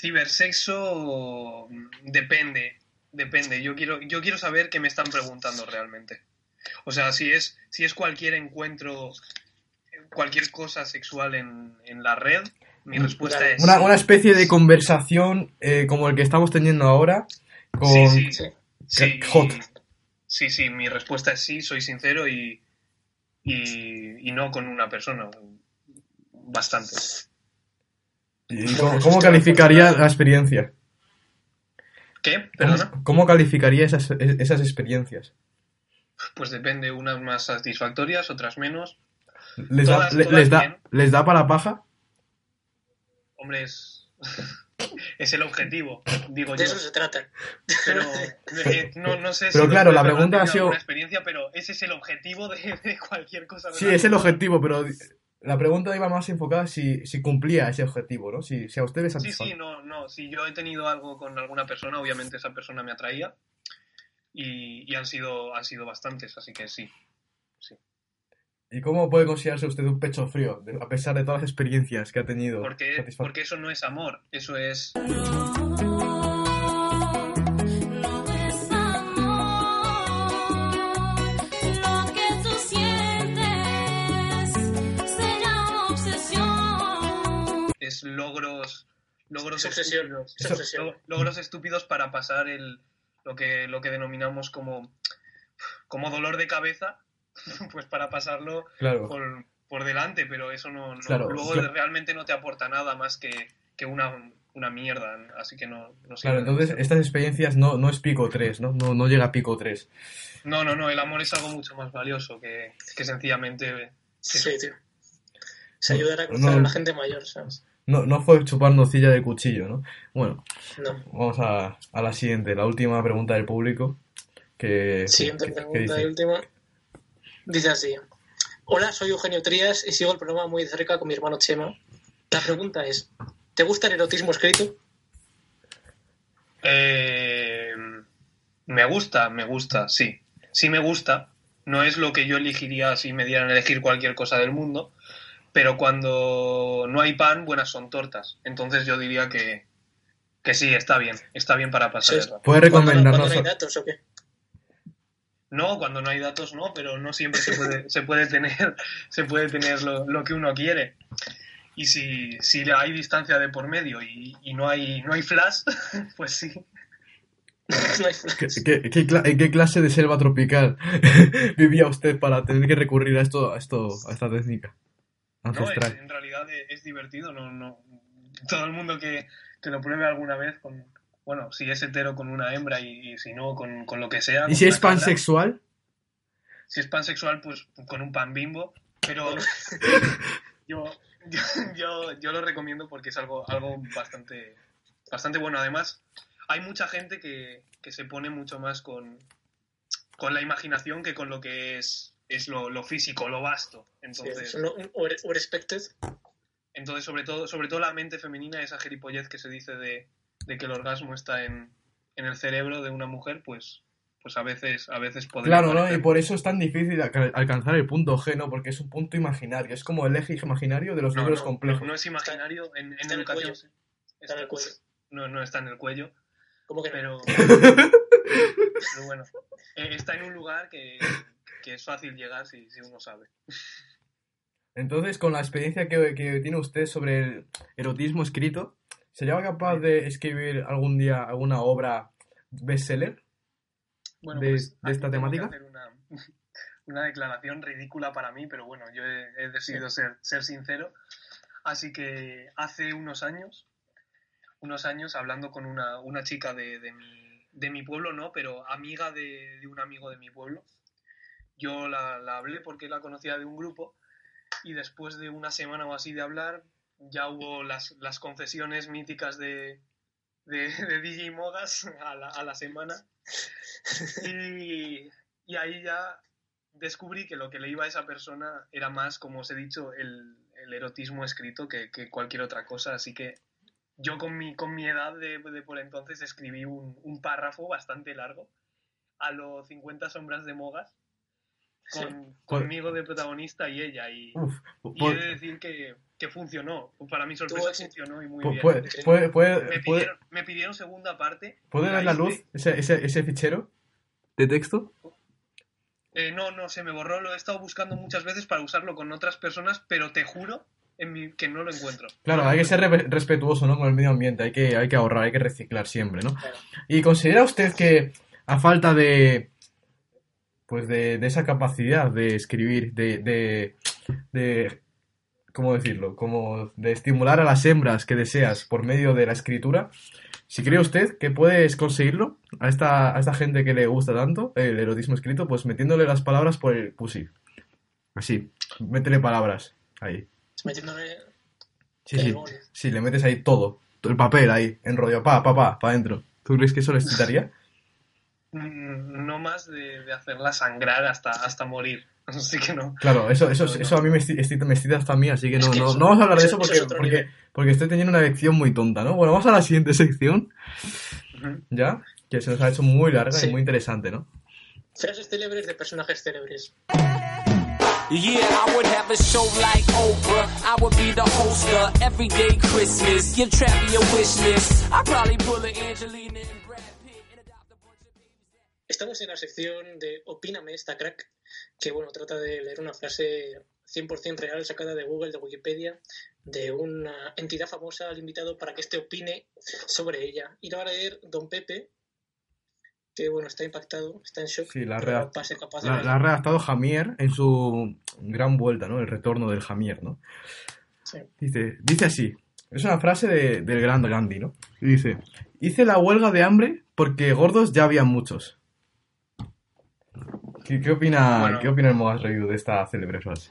Cibersexo depende, depende. Yo quiero, yo quiero saber qué me están preguntando realmente. O sea, si es, si es cualquier encuentro, cualquier cosa sexual en, en la red, mi respuesta es Una, una especie de conversación eh, como el que estamos teniendo ahora. Con... Sí, sí, Sí. sí. Hot. Sí, sí, mi respuesta es sí, soy sincero y, y, y no con una persona. Bastante. ¿Y cómo, cómo calificaría la experiencia? ¿Qué? ¿Cómo, ¿Perdona? cómo calificaría esas, esas experiencias? Pues depende, unas más satisfactorias, otras menos. ¿Les da, Todas- le- todas les da. ¿Les da para paja? Hombre, es, es el objetivo, digo De yo. eso se trata. Pero eh, no, no sé Pero si claro, después la pregunta ha sido- alguna experiencia, pero ese es el objetivo de, de cualquier cosa. Sí, ¿verdad? es el objetivo, pero la pregunta iba más enfocada si, si cumplía ese objetivo, ¿no? Si, si a ustedes Sí, sí, no, no. Si yo he tenido algo con alguna persona, obviamente esa persona me atraía. Y, y han, sido, han sido bastantes, así que sí. ¿Y cómo puede considerarse usted un pecho frío, a pesar de todas las experiencias que ha tenido? Porque, porque eso no es amor, eso es... Es amor, lo que tú sientes se llama obsesión. es logros logros estúpidos logros estúpidos para pasar el lo que lo que denominamos como como dolor de cabeza pues para pasarlo Claro. por, por delante pero eso no, no- Claro, luego claro. realmente no te aporta nada más que, que una una mierda, así que no, no sirve Claro, entonces estas experiencias no, no es pico 3, ¿no? ¿no? No llega a pico 3. No, no, no, el amor es algo mucho más valioso que, que sencillamente... Sí, tío. Se ayudará a cruzar No. a la gente mayor, ¿sabes? No, no fue chupar nocilla de cuchillo, ¿no? Bueno, No. vamos a, a la siguiente, la última pregunta del público. Que, Siguiente que- que pregunta dice, y última. Dice así. Hola, soy Eugenio Trías y sigo el programa muy de cerca con mi hermano Chema. La pregunta es, ¿te gusta el erotismo escrito? Eh, me gusta, me gusta, sí. Sí me gusta. No es lo que yo elegiría si me dieran a elegir cualquier cosa del mundo. Pero cuando no hay pan, buenas son tortas. Entonces yo diría que, que sí, está bien. Está bien para pasar Sí. el rato. ¿Puede ¿Cuándo, no- recomendarnos, cuándo no hay datos o qué? No, cuando no hay datos no, pero no siempre se puede, se puede tener, se puede tener lo, lo que uno quiere. Y si, si hay distancia de por medio y, y no hay, no hay flash, pues sí. No hay flash. ¿qué, qué- qué cla- ¿en qué clase de selva tropical vivía usted para tener que recurrir a esto, a esto, a esta técnica No, es- ancestral? en realidad es, es divertido, no, no, todo el mundo que, que lo pruebe alguna vez con, bueno, si es hetero con una hembra y, y si no con, con lo que sea. ¿Y si es cabra. pansexual? Si es pansexual, pues con un pan bimbo, pero yo, yo, yo, yo lo recomiendo porque es algo, algo bastante, bastante bueno. Además, hay mucha gente que, que se pone mucho más con, con la imaginación que con lo que es, es lo, lo físico, lo vasto. Sí, Entonces, or expected. entonces sobre todo, sobre todo la mente femenina, esa gilipollez que se dice de, de que el orgasmo está en, en el cerebro de una mujer, pues, pues a veces, a veces podría Claro, ¿no? Y por eso es tan difícil alca- alcanzar el punto G, ¿no? Porque es un punto imaginario. Es como el eje imaginario de los No, libros no, complejos. No, no es imaginario, en, en está en el educación. cuello. Está en el cuello. No, no está en el cuello, ¿Cómo que no? pero, pero bueno, eh, está en un lugar que, que es fácil llegar si, si uno sabe. Entonces, con la experiencia que, que tiene usted sobre el erotismo escrito, ¿sería capaz de escribir algún día alguna obra bestseller? Bueno, de- pues, de esta temática? hacer una, una declaración ridícula para mí, pero bueno, yo he, he decidido ser, ser sincero. Así que hace unos años, unos años hablando con una, una chica de, de mi, de mi pueblo, no, pero amiga de, de un amigo de mi pueblo, yo la, la hablé porque la conocía de un grupo y después de una semana o así de hablar, ya hubo las, las confesiones míticas de, de, de DJ Mogas a la, a la semana. Y, y ahí ya descubrí que lo que le iba a esa persona era más, como os he dicho, el, el erotismo escrito que, que cualquier otra cosa. Así que yo con mi, con mi edad de, de por entonces escribí un, un párrafo bastante largo a los 50 sombras de Mogas con, conmigo de protagonista y ella. Y, Uf, y he de decir que, que funcionó. Para mi sorpresa funcionó y muy pu- bien. puede, Me puede- pidieron, me pidieron segunda parte. ¿puede ver la luz ese, ese, ese fichero de texto? Eh, no, no, se me borró, lo he estado buscando muchas veces para usarlo con otras personas, pero te juro en mi- que no lo encuentro. Claro, hay que ser re- respetuoso, ¿no? Con el medio ambiente, hay que, hay que ahorrar, hay que reciclar siempre, ¿no? Claro. ¿Y considera usted que a falta de, pues de, de esa capacidad de escribir, de, de, de, ¿cómo decirlo? Como de estimular a las hembras que deseas por medio de la escritura, si cree usted que puedes conseguirlo a esta, a esta gente que le gusta tanto el erotismo escrito, pues metiéndole las palabras por el pussy. Así, métele palabras ahí. Metiéndole... Sí, sí, sí, le metes ahí todo, el papel ahí, enrollado, pa, pa, pa, pa adentro. ¿Tú crees que eso les excitaría? Mm, No más de, de hacerla sangrar hasta, hasta morir. Así que no. Claro, eso, eso, No, no. eso a mí me excita, me excita hasta a mí, así que Es no, que no, eso- no vamos a hablar de eso eso- eso porque, es porque, porque estoy teniendo una lección muy tonta, ¿no? Bueno, vamos a la siguiente sección, ya, que se nos ha hecho muy larga Sí. y muy interesante, ¿no? Frases célebres de personajes célebres. Yeah, I would have a show like Oprah. I would be the host of Everyday Christmas. Give Travi a wish list. I'd probably pull a Angelina Estamos en la sección de Opíname esta crack, que bueno, trata de leer una frase 100% real sacada de Google, de Wikipedia, de una entidad famosa al invitado para que éste opine sobre ella. Y la va a leer Don Pepe, que bueno, está impactado, está en shock. Sí, la ha redactado Jamier en su gran vuelta, ¿no? El retorno del Jamier, ¿no? Sí. Dice, dice así, Es una frase de- del gran Gandhi, ¿no? Y dice, hice la huelga de hambre porque gordos ya había muchos. ¿Qué, qué opina, Bueno. ¿qué opina el Mogas Review de esta célebre frase?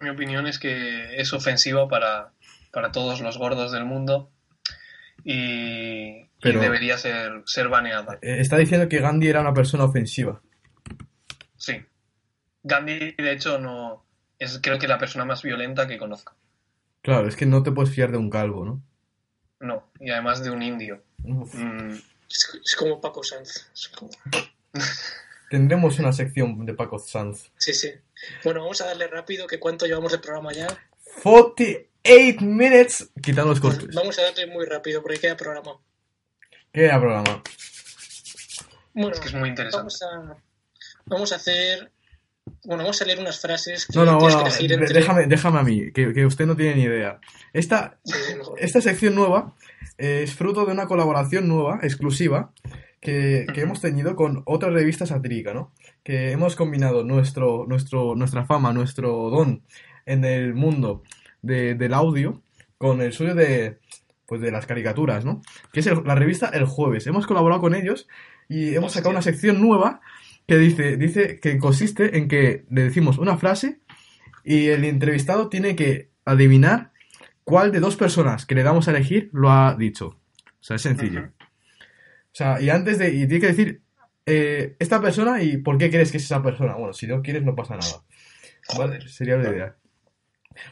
Mi opinión es que es ofensiva para, para todos los gordos del mundo y, debería ser, ser baneada. Eh, Está diciendo que Gandhi era una persona ofensiva. Sí. Gandhi, de hecho, no es creo que la persona más violenta que conozco. Claro, es que no te puedes fiar de un calvo, ¿no? No, y además de un indio. Mm, Es, es como Paco Sanz. Es como- Tendremos una sección de Paco Sanz. Sí, sí. Bueno, vamos a darle rápido, que cuánto llevamos de programa ya. 48 minutes. Quitando los Pues cortes. vamos a darle muy rápido, porque queda programa. Queda programa. Bueno, es que es muy interesante. vamos a, vamos a hacer... Bueno, vamos a leer unas frases que No, no, tienes bueno, que entre... déjame, déjame a mí, que, que usted no tiene ni idea. Esta, esta sección nueva es fruto de una colaboración nueva, exclusiva, que, que hemos tenido con otra revista satírica, ¿no? Que hemos combinado nuestro, nuestro, nuestra fama, nuestro don en el mundo de- del audio con el suyo de, pues de las caricaturas, ¿no? Que es el- la revista El Jueves. Hemos colaborado con ellos y hemos sacado una sección nueva que dice, dice que consiste en que le decimos una frase y el entrevistado tiene que adivinar cuál de dos personas que le damos a elegir lo ha dicho. O sea, es sencillo. O sea, y antes de. Y tiene que decir eh, esta persona y por qué crees que es esa persona. Bueno, si no quieres, no pasa nada. ¿Vale? Sería la idea.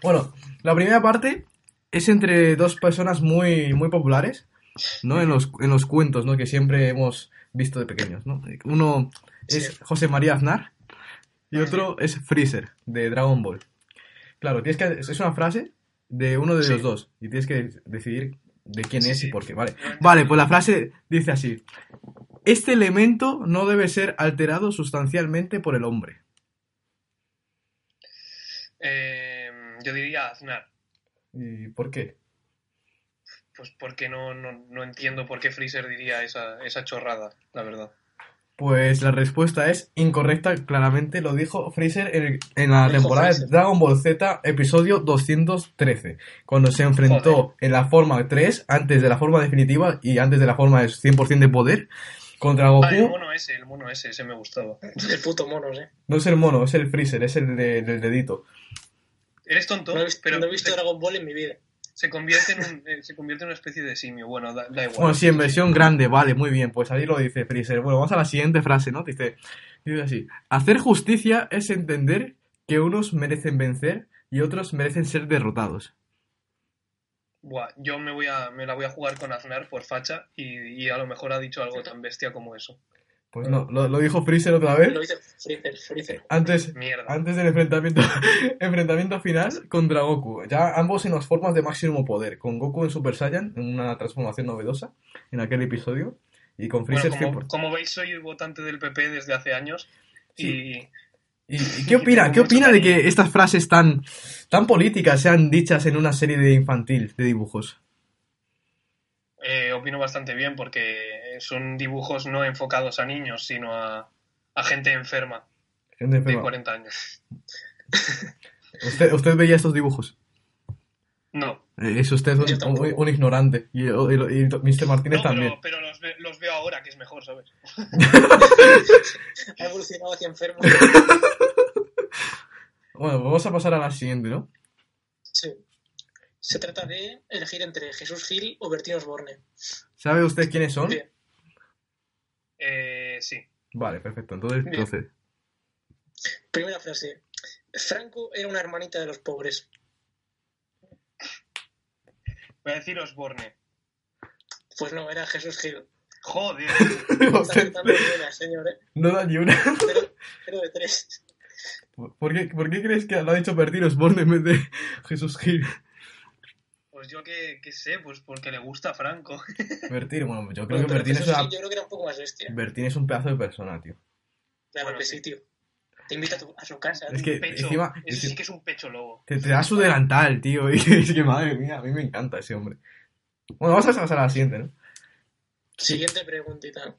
Bueno, la primera parte es entre dos personas muy, muy populares, ¿no? En los, en los cuentos, ¿no? Que siempre hemos visto de pequeños, ¿no? Uno es. José María Aznar y otro es Freezer, de Dragon Ball. Claro, tienes que, es una frase de uno de Sí. los dos y tienes que decidir de quién es y por qué, ¿vale? Vale, pues la frase dice así. Este elemento no debe ser alterado sustancialmente por el hombre. Eh, yo diría Aznar. ¿Y por qué? Pues porque no, no, no entiendo por qué Freezer diría esa, esa chorrada, la verdad. Pues la respuesta es incorrecta, claramente lo dijo Freezer en, en la temporada de. Dragon Ball Z, episodio 213, cuando se enfrentó en la forma 3, antes de la forma definitiva y antes de la forma de 100% de poder, contra Ah, el Goku. mono ese, el mono ese, ese me gustaba. El puto monos, ¿eh? No es el mono, es el Freezer, es el de- del dedito. Eres tonto, No he visto, pero no he visto Dragon Ball en mi vida. Se convierte en un, eh, se convierte en una especie de simio. Bueno, da, da igual. Bueno, sí, en versión grande, vale, muy bien, pues ahí lo dice Freezer. Bueno, vamos a la siguiente frase, ¿no? Dice, dice así, hacer justicia es entender que unos merecen vencer y otros merecen ser derrotados. Buah, yo me voy a, me la voy a jugar con Aznar por facha y, y a lo mejor ha dicho algo tan bestia como eso. Pues no, lo, lo dijo Freezer otra vez. Lo dice Freezer, Freezer. Antes, Mierda. antes del enfrentamiento, enfrentamiento final contra Goku. Ya ambos en las formas de máximo poder. Con Goku en Super Saiyan, en una transformación novedosa en aquel episodio. Y con Bueno, Freezer como, 100%. como veis, soy votante del PP desde hace años y ¿Y, y qué opina? ¿Qué opina de que estas frases tan, tan políticas sean dichas en una serie de infantil de dibujos? Eh, opino bastante bien porque son dibujos no enfocados a niños, sino a, a gente enferma Gente de enferma. 40 años. ¿Usted, ¿Usted veía estos dibujos? No, Eh, Es usted un, un- un ignorante. Y, y- y Mr. Martínez no, también. pero, pero los, ve- los veo ahora, que es mejor, ¿sabes? Ha evolucionado hacia enfermo. Bueno, vamos a pasar a la siguiente, ¿no? Se trata de elegir entre Jesús Gil o Bertín Osborne. ¿Sabe usted quiénes son? Bien. Eh, sí. Vale, perfecto. Entonces, Bien. procede. Primera frase. Franco era una hermanita de los pobres. Voy a decir Osborne. Pues no, era Jesús Gil. Joder. Buena, señor, ¿eh? no da ni una. Pero, pero de tres. ¿Por qué, por qué crees que lo ha dicho Bertín Osborne en vez de Jesús Gil? Pues yo qué, qué sé, pues porque le gusta a Franco. Bertín, bueno, yo creo que Bertín es, una- Gil yo creo que era un poco más bestia. Bertín es un pedazo de persona, tío. Claro Bueno, que sí. sí, tío. Te invita a, tu- a su casa. Es que Pecho. encima, Eso sí encima- que es un pecho lobo. te, te da su delantal, tío. Y es que madre mía, a mí me encanta ese hombre. Bueno, vamos a pasar a la siguiente, ¿no? Siguiente preguntita.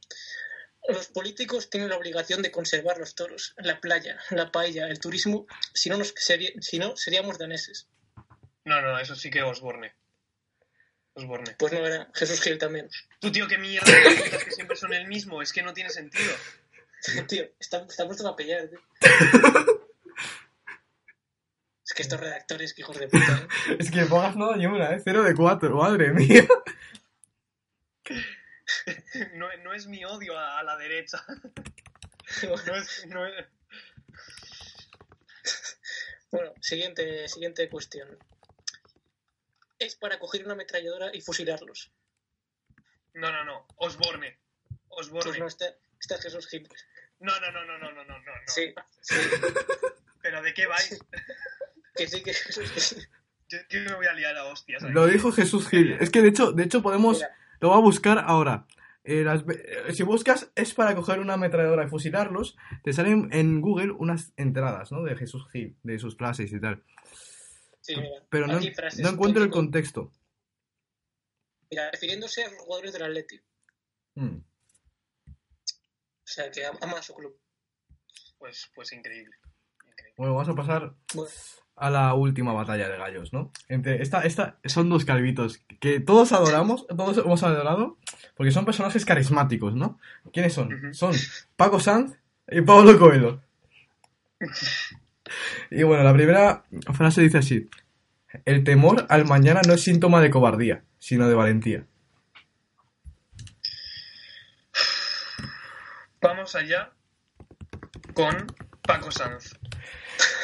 Los políticos tienen la obligación de conservar los toros, la playa, la paella, el turismo, si no, nos seri- si no seríamos daneses. No, no, eso sí que Osborne. Osborne. Pues no era Jesús Gil también. Tú, tío, qué mierda de que siempre son el mismo. Es que no tiene sentido. tío, está, está puesto para pillar, tío. es que estos redactores, que hijos de puta, ¿eh? Es que pongas no ni una, ¿eh? Cero de cuatro, madre mía. No, no es mi odio a, a la derecha. No es, no es- Bueno, siguiente, siguiente cuestión. Es para coger una ametralladora y fusilarlos. no, no, no. Osborne. Osborne. Pues no, está, está Jesús Gil. No, no, no, no, no, no, no, no. Sí, sí. ¿Pero de qué vais? Que sí, que Jesús Gil. Yo, yo me voy a liar a hostias. ahí. Lo dijo Jesús Gil. Es que de hecho, de hecho podemos. Mira. Lo voy a buscar ahora. Eh, las eh, si buscas es para coger una ametralladora y fusilarlos, te salen en Google unas entradas, ¿no? De Jesús Gil, de sus frases y tal. Sí, mira. Pero no, no encuentro el con- contexto. Mira, refiriéndose a los jugadores del Atleti. Mm. O sea, que ama a su club. Pues, pues increíble. increíble. Bueno, vamos a pasar Bueno, a la última batalla de gallos, ¿no? Entre esta, esta son dos calvitos que todos adoramos, todos hemos adorado, porque son personajes carismáticos, ¿no? ¿Quiénes son? Son Paco Sanz y Pablo Coelho. Y bueno, la primera frase dice así: El temor al mañana no es síntoma de cobardía, sino de valentía. Vamos allá con Paco Sanz.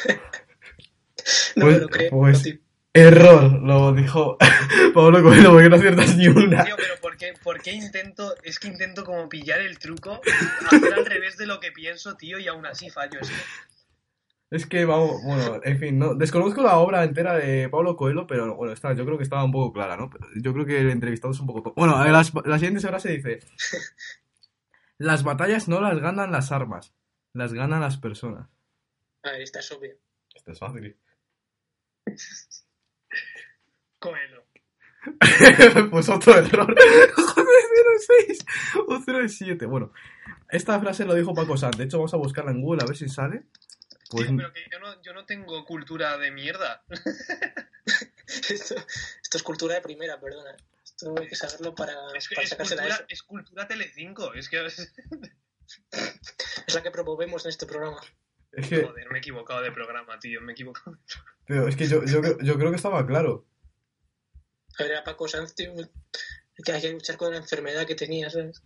no Pues- me lo creo. pues-. Error, lo dijo Pablo Coelho, porque no aciertas ni una. Tío, pero ¿por qué, por qué intento? Es que intento como pillar el truco, hacer al revés de lo que pienso, tío, y aún así fallo. Es que Es que vamos, bueno, en fin, no, desconozco la obra entera de Pablo Coelho, pero bueno, está, yo creo que estaba un poco clara, ¿no? Yo creo que el entrevistado es un poco... Bueno, eh, las- la siguiente frase dice, las batallas no las ganan las armas, las ganan las personas. A ver, esta es obvia. Esto es fácil. Coelho. pues otro error. Joder, 06 o 07. Bueno, esta frase lo dijo Paco Sanz. De hecho, vamos a buscarla en Google a ver si sale. Pues Tío, pero que yo no, yo no tengo cultura de mierda. Esto, esto es cultura de primera, perdona. Esto hay que saberlo para, Es, para es sacársela cultura, eso. es cultura Telecinco. Es que, Es la que promovemos en este programa. es que, joder, me he equivocado de programa, tío. Me he equivocado. pero es que yo, yo, creo- yo creo que estaba claro. A ver, a Paco Sanz, tío, que hay que luchar con la enfermedad que tenía, ¿sabes?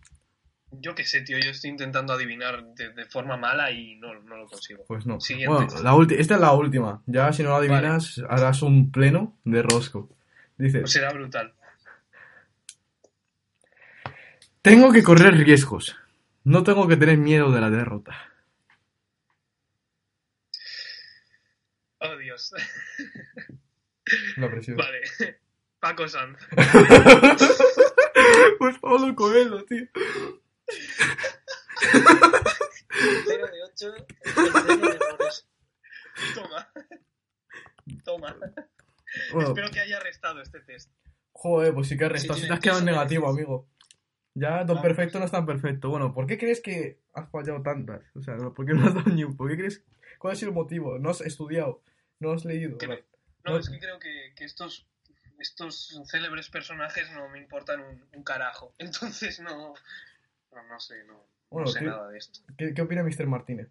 Yo qué sé, tío. Yo estoy intentando adivinar de, de forma mala y no, no lo consigo. Pues no. Siguiente. Bueno, la ulti- esta es la última. Ya si no la adivinas, harás un pleno de rosco. Dice, Pues será brutal. tengo que correr riesgos. No tengo que tener miedo de la derrota. Oh, Dios. La presión. vale. Paco Sanz. pues Pablo Coelho, tío. 0 de 8, el pleno de errores. Toma. Toma. Bueno, Espero que haya restado este test. joder, pues sí que has restado. Si te has quedado en negativo, amigo. Ya tan Ah, perfecto no es tan perfecto. Bueno, ¿por qué crees que has fallado tantas? O sea, ¿por qué no has dado ni un? ¿Por qué crees? ¿Cuál ha sido el motivo? ¿No has estudiado? ¿No has leído? Me- No. No, es que creo que, que estos, estos célebres personajes no me importan un, un carajo. Entonces no. No, no sé, no, Bueno, no sé nada de esto. ¿Qué, qué opina Mr. Martínez?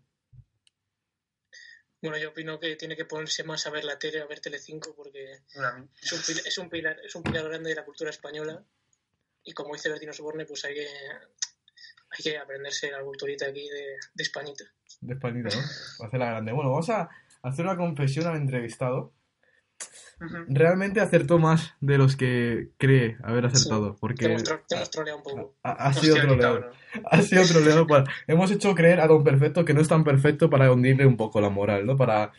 Bueno, yo opino que tiene que ponerse más a ver la tele, a ver Telecinco, porque es un, pilar, es un pilar, es un pilar grande de la cultura española. Y como dice Bertino Soborne, pues hay que, hay que aprenderse la culturita aquí de, de Españita. De Españita, ¿no? Va a hacer la grande. Bueno, vamos a hacer una confesión al entrevistado. Realmente acertó más de los que cree haber acertado. Te Porque hemos, te hemos troleado un poco. ha, ha sido troleado. cabrón. Ha sido troleado. para- Hemos hecho creer a Don Perfecto que no es tan perfecto para hundirle un poco la moral, ¿no? Para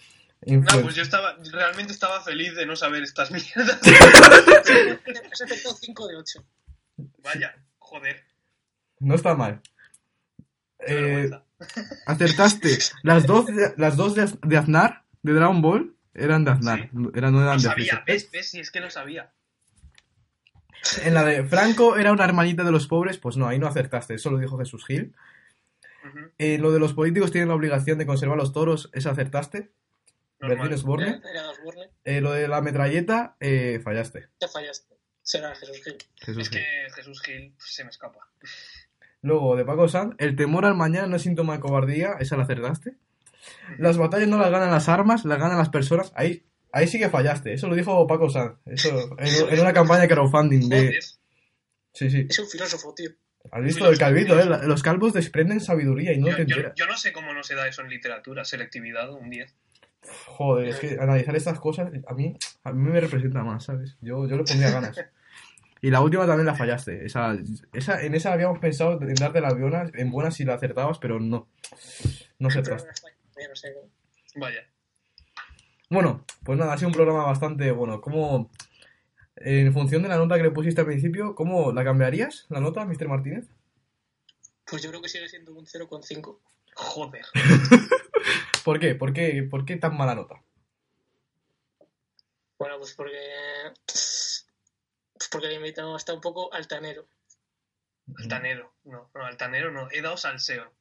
No, pues yo estaba, realmente estaba feliz de no saber estas mierdas. Has acertado 5 de 8. Vaya, joder. No está mal. qué Eh, vergüenza. acertaste. Las dos, de, las dos de Aznar, de Dragon Ball, eran de Aznar. Sí. Eran, no eran Lo de sabía. ¿ves? ¿Ves? Si es que lo sabía. En la de Franco era una hermanita de los pobres, pues no, ahí no acertaste. Eso lo dijo Jesús Gil. Eh, lo de los políticos tienen la obligación de conservar los toros, esa acertaste. Era, era Osborne. Eh, lo de la metralleta, eh, fallaste. Te fallaste. Será Jesús Gil. Jesús Es Gil. que Jesús Gil pues, se me escapa. Luego, de Paco Sanz, el temor al mañana no es síntoma de cobardía, esa la acertaste. Las batallas no las ganan las armas, las ganan las personas. Ahí, ahí sí que fallaste, eso lo dijo Paco Sanz. Eso, en, en una campaña de crowdfunding de... Sí, sí. Es un filósofo, tío. Has visto el calvito, ¿eh? La- Los calvos desprenden sabiduría y no yo, te yo- enteras. yo no sé cómo no se da eso en literatura, selectividad, un 10. Joder, es que analizar estas cosas a mí, a mí me representa más, ¿sabes? Yo, yo le pondría ganas. Y la última también la fallaste. Esa, esa, en esa habíamos pensado en darte las buenas, en buenas si la acertabas, pero no. No acertaste. Yo no sé. Vaya. Bueno, pues nada, ha sido un programa bastante bueno. ¿Cómo, en función de la nota que le pusiste al principio, cómo la cambiarías, la nota, Mr. Martínez? Pues yo creo que sigue siendo un 0,5. Joder. ¿Por qué? ¿Por qué, por qué tan mala nota? Bueno, pues porque. Pues porque el invitado está un poco altanero. Altanero. No, no, altanero no. He dado salseo.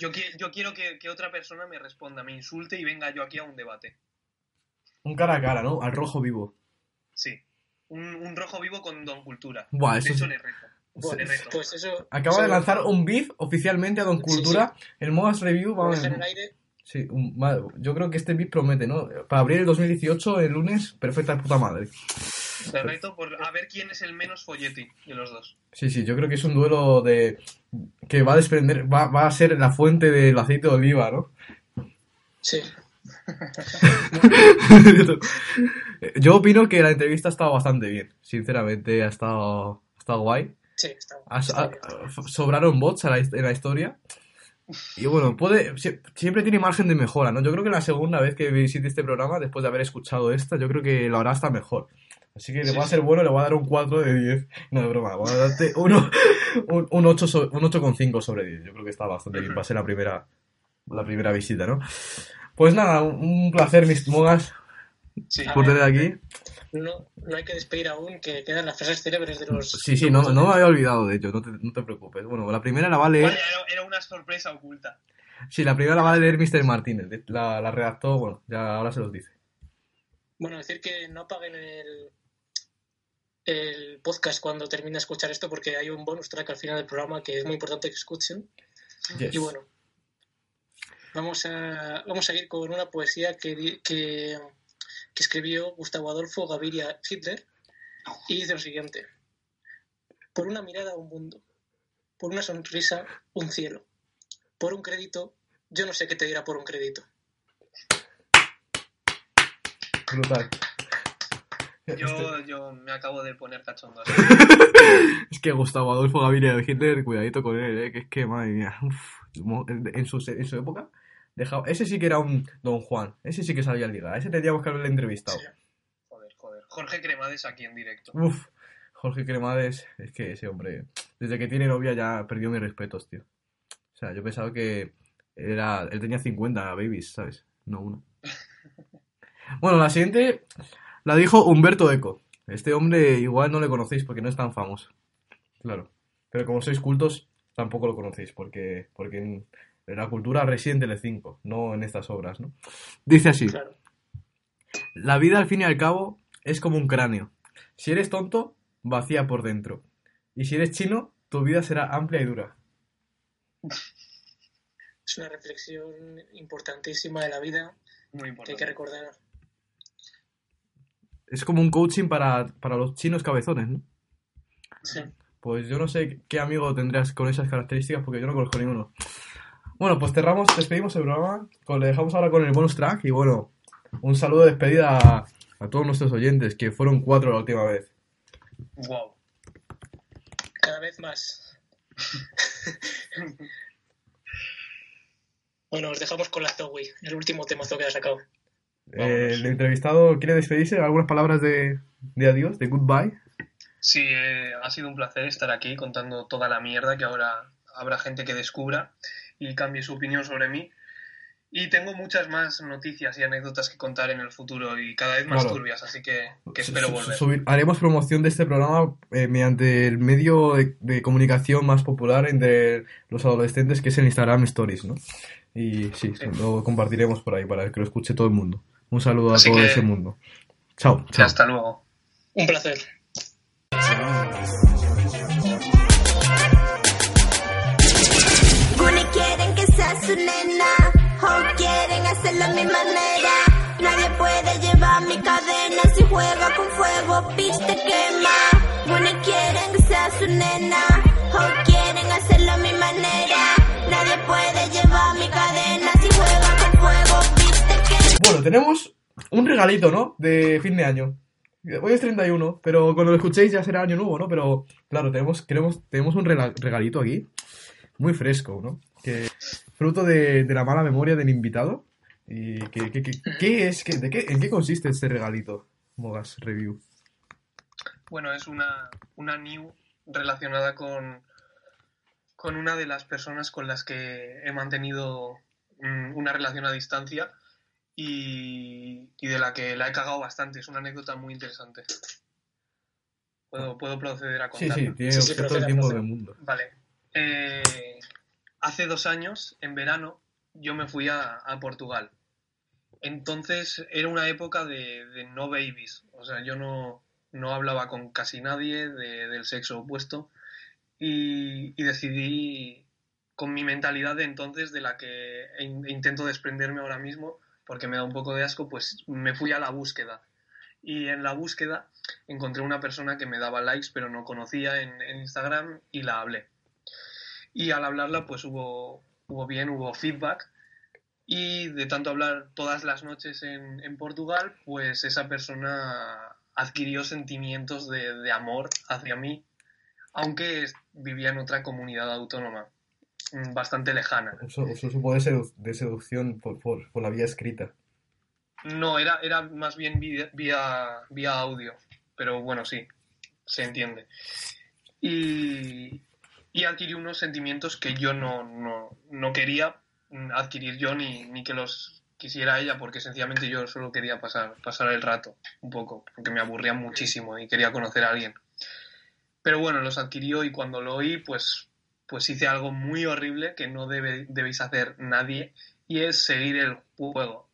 Yo, qui- yo quiero que, que otra persona me responda, me insulte y venga yo aquí a un debate. Un cara a cara, ¿no? Al rojo vivo. Sí. Un, un rojo vivo con Don Cultura. Buah, de eso hecho, sí. le reto. Bueno, Le reto. pues eso. Acaba de lanzar un beef oficialmente a Don Sí, Cultura. El Mogas Review va deja en el aire. Sí, un- yo creo que este beef promete, ¿no? Para abrir el 2018, el lunes, perfecta puta madre. Le reto por a ver quién es el menos folleti de los dos. Sí, sí, yo creo que es un duelo de que va a desprender, va, va a ser la fuente del aceite de oliva, ¿no? Sí. yo opino que la entrevista ha estado bastante bien, sinceramente, ha estado, ha estado guay. Sí, está, Ha- está ha- bien. sobraron bots a la his- en la historia. Y bueno, puede, sie- siempre tiene margen de mejora, ¿no? Yo creo que la segunda vez que visite este programa, después de haber escuchado esta, yo creo que lo hará hasta mejor. Así que le Sí, va a ser bueno, le voy a dar un 4 de 10. No, de broma, voy a darte uno, un, un 8 so- un 8,5 sobre 10. Yo creo que está bastante bien, va a ser la primera, la primera visita, ¿no? Pues nada, un, un placer, mis mogas, Sí. A por tener aquí. No, no hay que despedir aún, que quedan las frases célebres de los. Sí, sí, no, no me había olvidado, de hecho, no te, no te preocupes. Bueno, la primera la va a leer... Vaya, era, una sorpresa oculta. Sí, la primera la va a leer Mr. Martínez. La, la redactó, bueno, ya ahora se los dice. Bueno, decir que no apaguen el, el podcast cuando termine de escuchar esto, porque hay un bonus track al final del programa que es muy importante que escuchen. Yes. Y bueno, vamos a, vamos a ir con una poesía que, que, que escribió Gustavo Adolfo Gaviria Hitler y dice lo siguiente. Por una mirada un mundo, por una sonrisa un cielo, por un crédito, yo no sé qué te dirá por un crédito. Brutal. Este- Yo, yo me acabo de poner cachondo. así. Es que Gustavo Adolfo Gaviria de Hitler, cuidadito con él, ¿eh? que es que, madre mía, uf, en, su, en su época, dejaba, ese sí que era un Don Juan, ese sí que sabía ligar, a ese tendríamos que haberle entrevistado. Sí. Joder, joder. Jorge Cremades aquí en directo. Uf, Jorge Cremades, es que ese hombre, desde que tiene novia ya perdió mis respetos, tío. O sea, yo pensaba que era, él tenía 50 babies, ¿sabes? No uno. Bueno, la siguiente la dijo Humberto Eco. Este hombre igual no le conocéis porque no es tan famoso. Claro. Pero como sois cultos, tampoco lo conocéis porque, porque en la cultura reside en Telecinco, no en estas obras, ¿no? Dice así. Claro. La vida al fin y al cabo es como un cráneo. Si eres tonto, vacía por dentro. Y si eres chino, tu vida será amplia y dura. Es una reflexión importantísima de la vida Muy que hay que recordar. Es como un coaching para, para los chinos cabezones, ¿no? Sí. Pues yo no sé qué amigo tendrás con esas características porque yo no conozco ninguno. Bueno, pues cerramos, despedimos el programa. Le dejamos ahora con el bonus track y bueno, un saludo de despedida a, a todos nuestros oyentes, que fueron cuatro la última vez. Wow. Cada vez más. bueno, os dejamos con la Zoe, el último temazo que ha sacado. Eh, el entrevistado quiere despedirse, algunas palabras de, de adiós, de goodbye. Sí, eh, ha sido un placer estar aquí contando toda la mierda que ahora habrá gente que descubra y cambie su opinión sobre mí. Y tengo muchas más noticias y anécdotas que contar en el futuro y cada vez más Claro. turbias, así que, que espero volver. subir- haremos promoción de este programa eh, mediante el medio de, de comunicación más popular entre los adolescentes, que es el Instagram Stories, ¿no? Y sí, Sí. lo compartiremos por ahí para que lo escuche todo el mundo. Un saludo a todo que- ese mundo. Chao. Hasta luego. Un placer. Guni quieren que sea su nena, o quieren hacerlo a mi manera. Nadie puede llevar mi cadena si juega con fuego, bitch te quema. Guni quieren que sea su nena, tenemos un regalito, ¿no? De fin de año. Hoy es 31, pero cuando lo escuchéis ya será año nuevo, ¿no? Pero claro, tenemos, queremos, tenemos un regalito aquí, muy fresco, ¿no? Que fruto de, la mala memoria del invitado. ¿Y qué, qué- qué- es? ¿Qué- de qué, ¿En qué consiste este regalito? Mogas Review. Bueno, es una, una new relacionada con, con una de las personas con las que he mantenido mm, una relación a distancia y, y de la que la he cagado bastante. Es una anécdota muy interesante. Puedo, puedo proceder a Sí, contarla. sí, tiene Sí, sí, usted todo el proceda, tiempo del mundo. Vale. Eh, hace dos años, en verano, yo me fui a, a Portugal. Entonces era una época de, de no babies. O sea, yo no, no hablaba con casi nadie de- del sexo opuesto y, y decidí, con mi mentalidad de entonces, de la que in- intento desprenderme ahora mismo, porque me da un poco de asco, pues me fui a la búsqueda. Y en la búsqueda encontré una persona que me daba likes, pero no conocía en, Instagram y la hablé. Y al hablarla, pues hubo, hubo bien, hubo feedback. Y de tanto hablar todas las noches en, en Portugal, pues esa persona adquirió sentimientos de, de amor hacia mí, aunque vivía en otra comunidad autónoma, bastante lejana. Eso, eso supo de, sedu- de seducción por, por, por la vía escrita. No, era, era más bien vía, vía, vía audio, pero bueno, sí, se entiende. Y, y adquirí unos sentimientos que yo no, no, no quería mm, adquirir yo ni, ni que los quisiera ella, porque sencillamente yo solo quería pasar, pasar el rato un poco, porque me aburría muchísimo y quería conocer a alguien. Pero bueno, los adquirió y cuando lo oí, pues, pues hice algo muy horrible que no debe, debéis hacer nadie, y es seguir el juego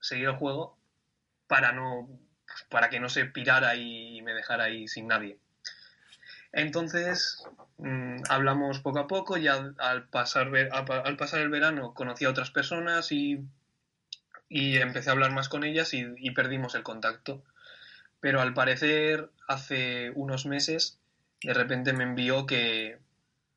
seguir el juego para no para que no se pirara y me dejara ahí sin nadie. Entonces mm, hablamos poco a poco y al, pasar al pasar el verano conocí a otras personas y, y empecé a hablar más con ellas y, y perdimos el contacto. Pero al parecer hace unos meses de repente me envió que,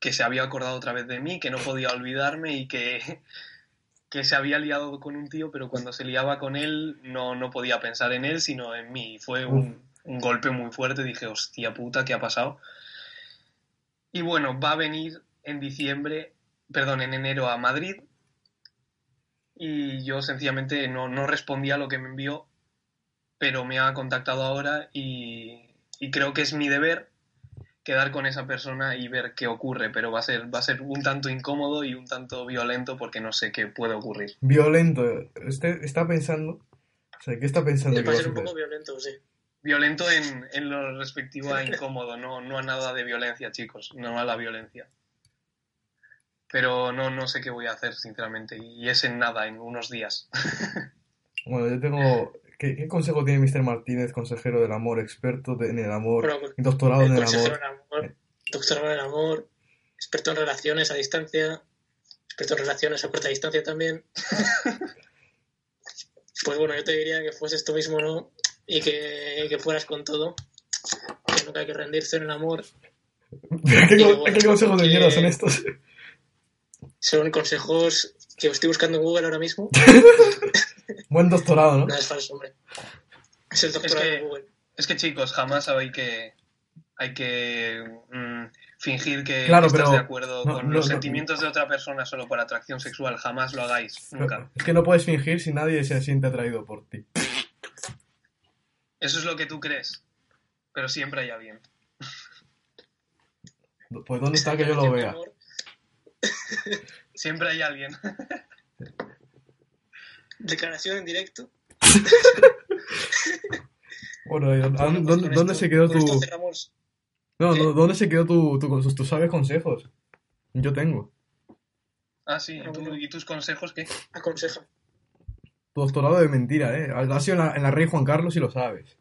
que se había acordado otra vez de mí, que no podía olvidarme y que, que se había liado con un tío, pero cuando se liaba con él no, no podía pensar en él, sino en mí. Fue un, un golpe muy fuerte. Dije, hostia puta, ¿qué ha pasado? Y bueno, va a venir en diciembre, perdón, en enero a Madrid. Y yo sencillamente no, no respondí a lo que me envió, pero me ha contactado ahora y creo que es mi deber quedar con esa persona y ver qué ocurre, pero va a ser, va a ser un tanto incómodo y un tanto violento porque no sé qué puede ocurrir. Violento. Este está pensando. O sea, ¿qué está pensando que va a ser un poco violento, sí. Violento en, en lo respectivo a incómodo, no, no a nada de violencia, chicos, no a la violencia. Pero no, no sé qué voy a hacer, sinceramente, y es en nada, en unos días. Bueno, yo tengo. ¿Qué, qué consejo tiene Mr. Martínez, consejero del amor, experto de- en el amor, Bueno, pues, doctorado El en el amor? amor, doctorado en amor, experto en relaciones a distancia, experto en relaciones a corta distancia también. Pues bueno, yo te diría que fueses tú mismo, ¿no? Y que, que fueras con todo. Que nunca hay que rendirse en el amor. ¿Qué, Y co- bueno, qué consejos de mierda son estos? Son consejos que estoy buscando en Google ahora mismo. Buen doctorado, ¿no? No es falso, hombre. Es el doctorado que- de Google. Es que, chicos, jamás hay que, hay que mm, fingir que, Claro, estás pero de acuerdo no- con no- los no- sentimientos de otra persona solo por atracción sexual. Jamás lo hagáis, nunca. Es que no puedes fingir si nadie se siente atraído por ti. Eso es lo que tú crees, pero siempre hay alguien. Pues ¿dónde está que yo lo vea? Siempre hay alguien. Declaración en directo. Bueno, ¿y dónde, dónde- se quedó tu...? No, ¿dónde se quedó tu, tu, tus, tus sabios consejos? Yo tengo. Ah, sí, ¿y, tú- y tus consejos qué? Aconseja. Tu doctorado de mentira, ¿eh? Ha sido en la, en la Rey Juan Carlos y lo sabes.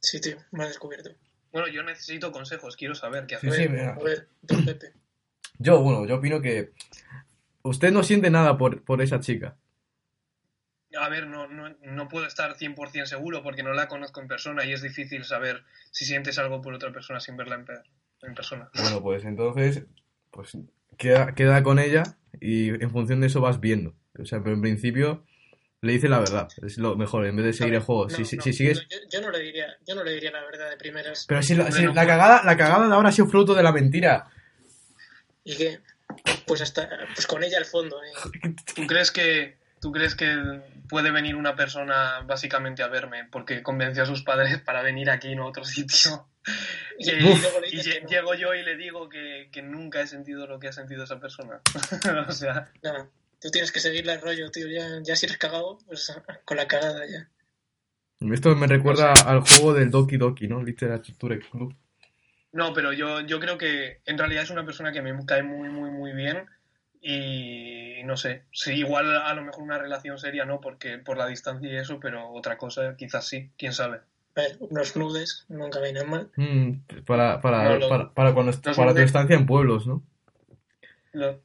Sí, tío, me has descubierto. Bueno, yo necesito consejos, quiero saber qué Sí, hacer. sí, mira. A ver, don Pepe. Yo, bueno, yo opino que usted no siente nada por, por esa chica. A ver, no, no, no puedo estar 100% seguro porque no la conozco en persona y es difícil saber si sientes algo por otra persona sin verla en, per- en persona. Bueno, pues entonces, pues queda, queda con ella y en función de eso vas viendo. O sea, pero en principio le dice la verdad. Es lo mejor, en vez de seguir el juego. No, si, si- no, si sigues... yo, yo no le diría, yo no le diría la verdad de primeras. Pero si, la, si la cagada, la cagada de ahora ha sido fruto de la mentira. ¿Y qué? Pues hasta, pues con ella al fondo. ¿eh? ¿Tú crees que tú crees que puede venir una persona básicamente a verme porque convenció a sus padres para venir aquí a otro sitio? Y, Y luego le y llego yo y le digo que, que nunca he sentido lo que ha sentido esa persona. o sea, Nada, tú tienes que seguirle el rollo, tío. Ya, ya si eres cagado, pues con la cagada ya. Esto me recuerda al juego del Doki Doki, ¿no? Literature Club. no, pero yo, yo creo que en realidad es una persona que me cae muy, muy, muy bien y no sé, sí, igual a lo mejor una relación seria no, porque por la distancia y eso, pero otra cosa quizás sí, quién sabe. A ver, unos nudes nunca vienen mal. Mm, para, para, No, lo- para, para, cuando, los para tu estancia en pueblos, ¿no? No,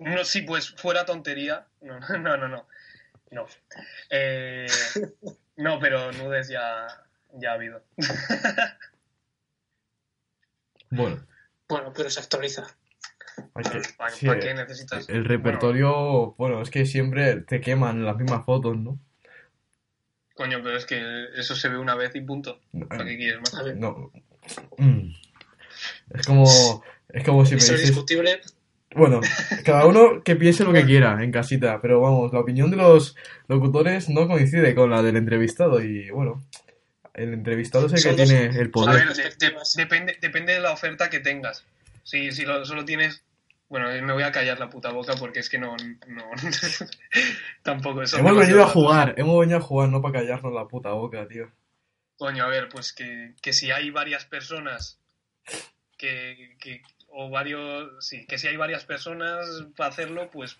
no, sí, pues fuera tontería. No, no, no, no. No. Eh, no, pero nudes ya, ya ha habido. Bueno, Bueno, pero se actualiza. Que- ¿Para, sí, para qué eh, necesitas? el repertorio, bueno, es que siempre te queman las mismas fotos, ¿no? Coño, pero es que eso se ve una vez y punto. ¿Para qué quieres más? A ver, No. Mm. Es como, es como si me dices, discutible. bueno, cada uno que piense lo que quiera en casita, pero vamos, la opinión de los locutores no coincide con la del entrevistado y bueno, el entrevistado es el que tiene el A poder. ver, de- de- perspectivas. depende, depende de la oferta que tengas. Si, si lo- solo tienes... Bueno, me voy a callar la puta boca porque es que no... no tampoco eso. Hemos venido a jugar, hemos venido a jugar, no para callarnos la puta boca, tío. Coño, a ver, pues que, que si hay varias personas que, que- o varios sí, que si hay varias personas para hacerlo, pues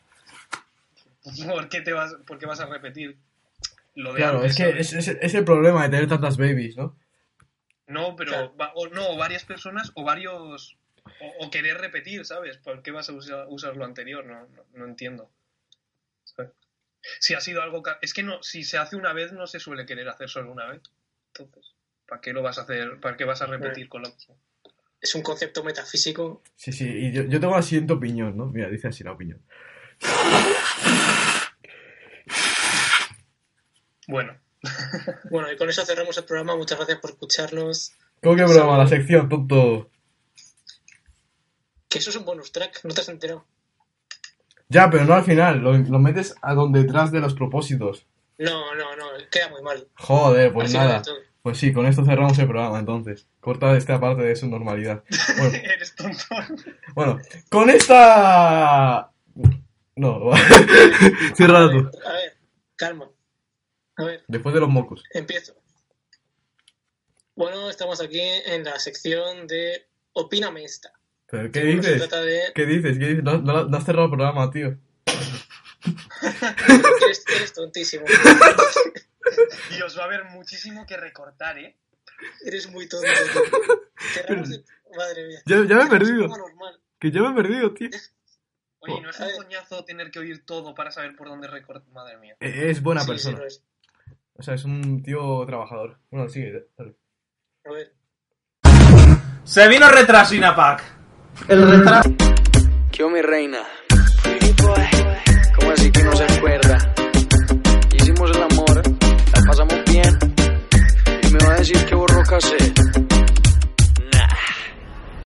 ¿por qué te vas por qué vas a repetir lo de Claro, antes, es que es, es- es el problema de tener tantas babies, ¿no? No, pero Claro. va- o no, o varias personas o varios o, o querer repetir, ¿sabes? ¿Por qué vas a usar, usar lo anterior? No, no, no entiendo. ¿Sabes? Si ha sido algo es que no si se hace una vez no se suele querer hacer solo una vez. Entonces, ¿para qué lo vas a hacer? ¿Para qué vas a repetir con lo mismo? Es un concepto metafísico. Sí, sí, y yo, yo tengo la siguiente opinión, ¿no? Mira, dice así la opinión. Bueno, Bueno, y con eso cerramos el programa. Muchas gracias por escucharnos. ¿Cómo que broma? La sección, tonto. Que eso es un bonus track, no te has enterado. Ya, pero no al final, lo, lo metes a donde detrás de los propósitos. No, no, no, queda muy mal. Joder, pues final nada. Pues sí, con esto cerramos el programa entonces. Corta esta parte de su normalidad. Bueno, eres tonto. bueno, con esta... No, cierra tú. A ver, calma. A ver, Después de los mocos. empiezo. Bueno, estamos aquí en la sección de Opíname esta. ¿Pero qué se dices? trata de... ¿Qué dices? ¿Qué dices? No, no- no has cerrado el programa, tío. Eres, eres tontísimo. Dios, va a haber muchísimo que recortar, ¿eh? Eres muy tonto. Madre mía. Ya, ya me he perdido. Que ya me he perdido, tío. Oye, ¿no es un coñazo tener que oír todo para saber por dónde recortar? Madre mía. Eh, Es buena Sí, sí, persona. es. O sea, es un tío trabajador. Bueno, sigue, dale. A ver. Se vino retraso Inapac. El retraso. Yo, mi reina. ¿Cómo así que no se acuerda? Hicimos el amor, la pasamos bien. Y me va a decir que borró cassette.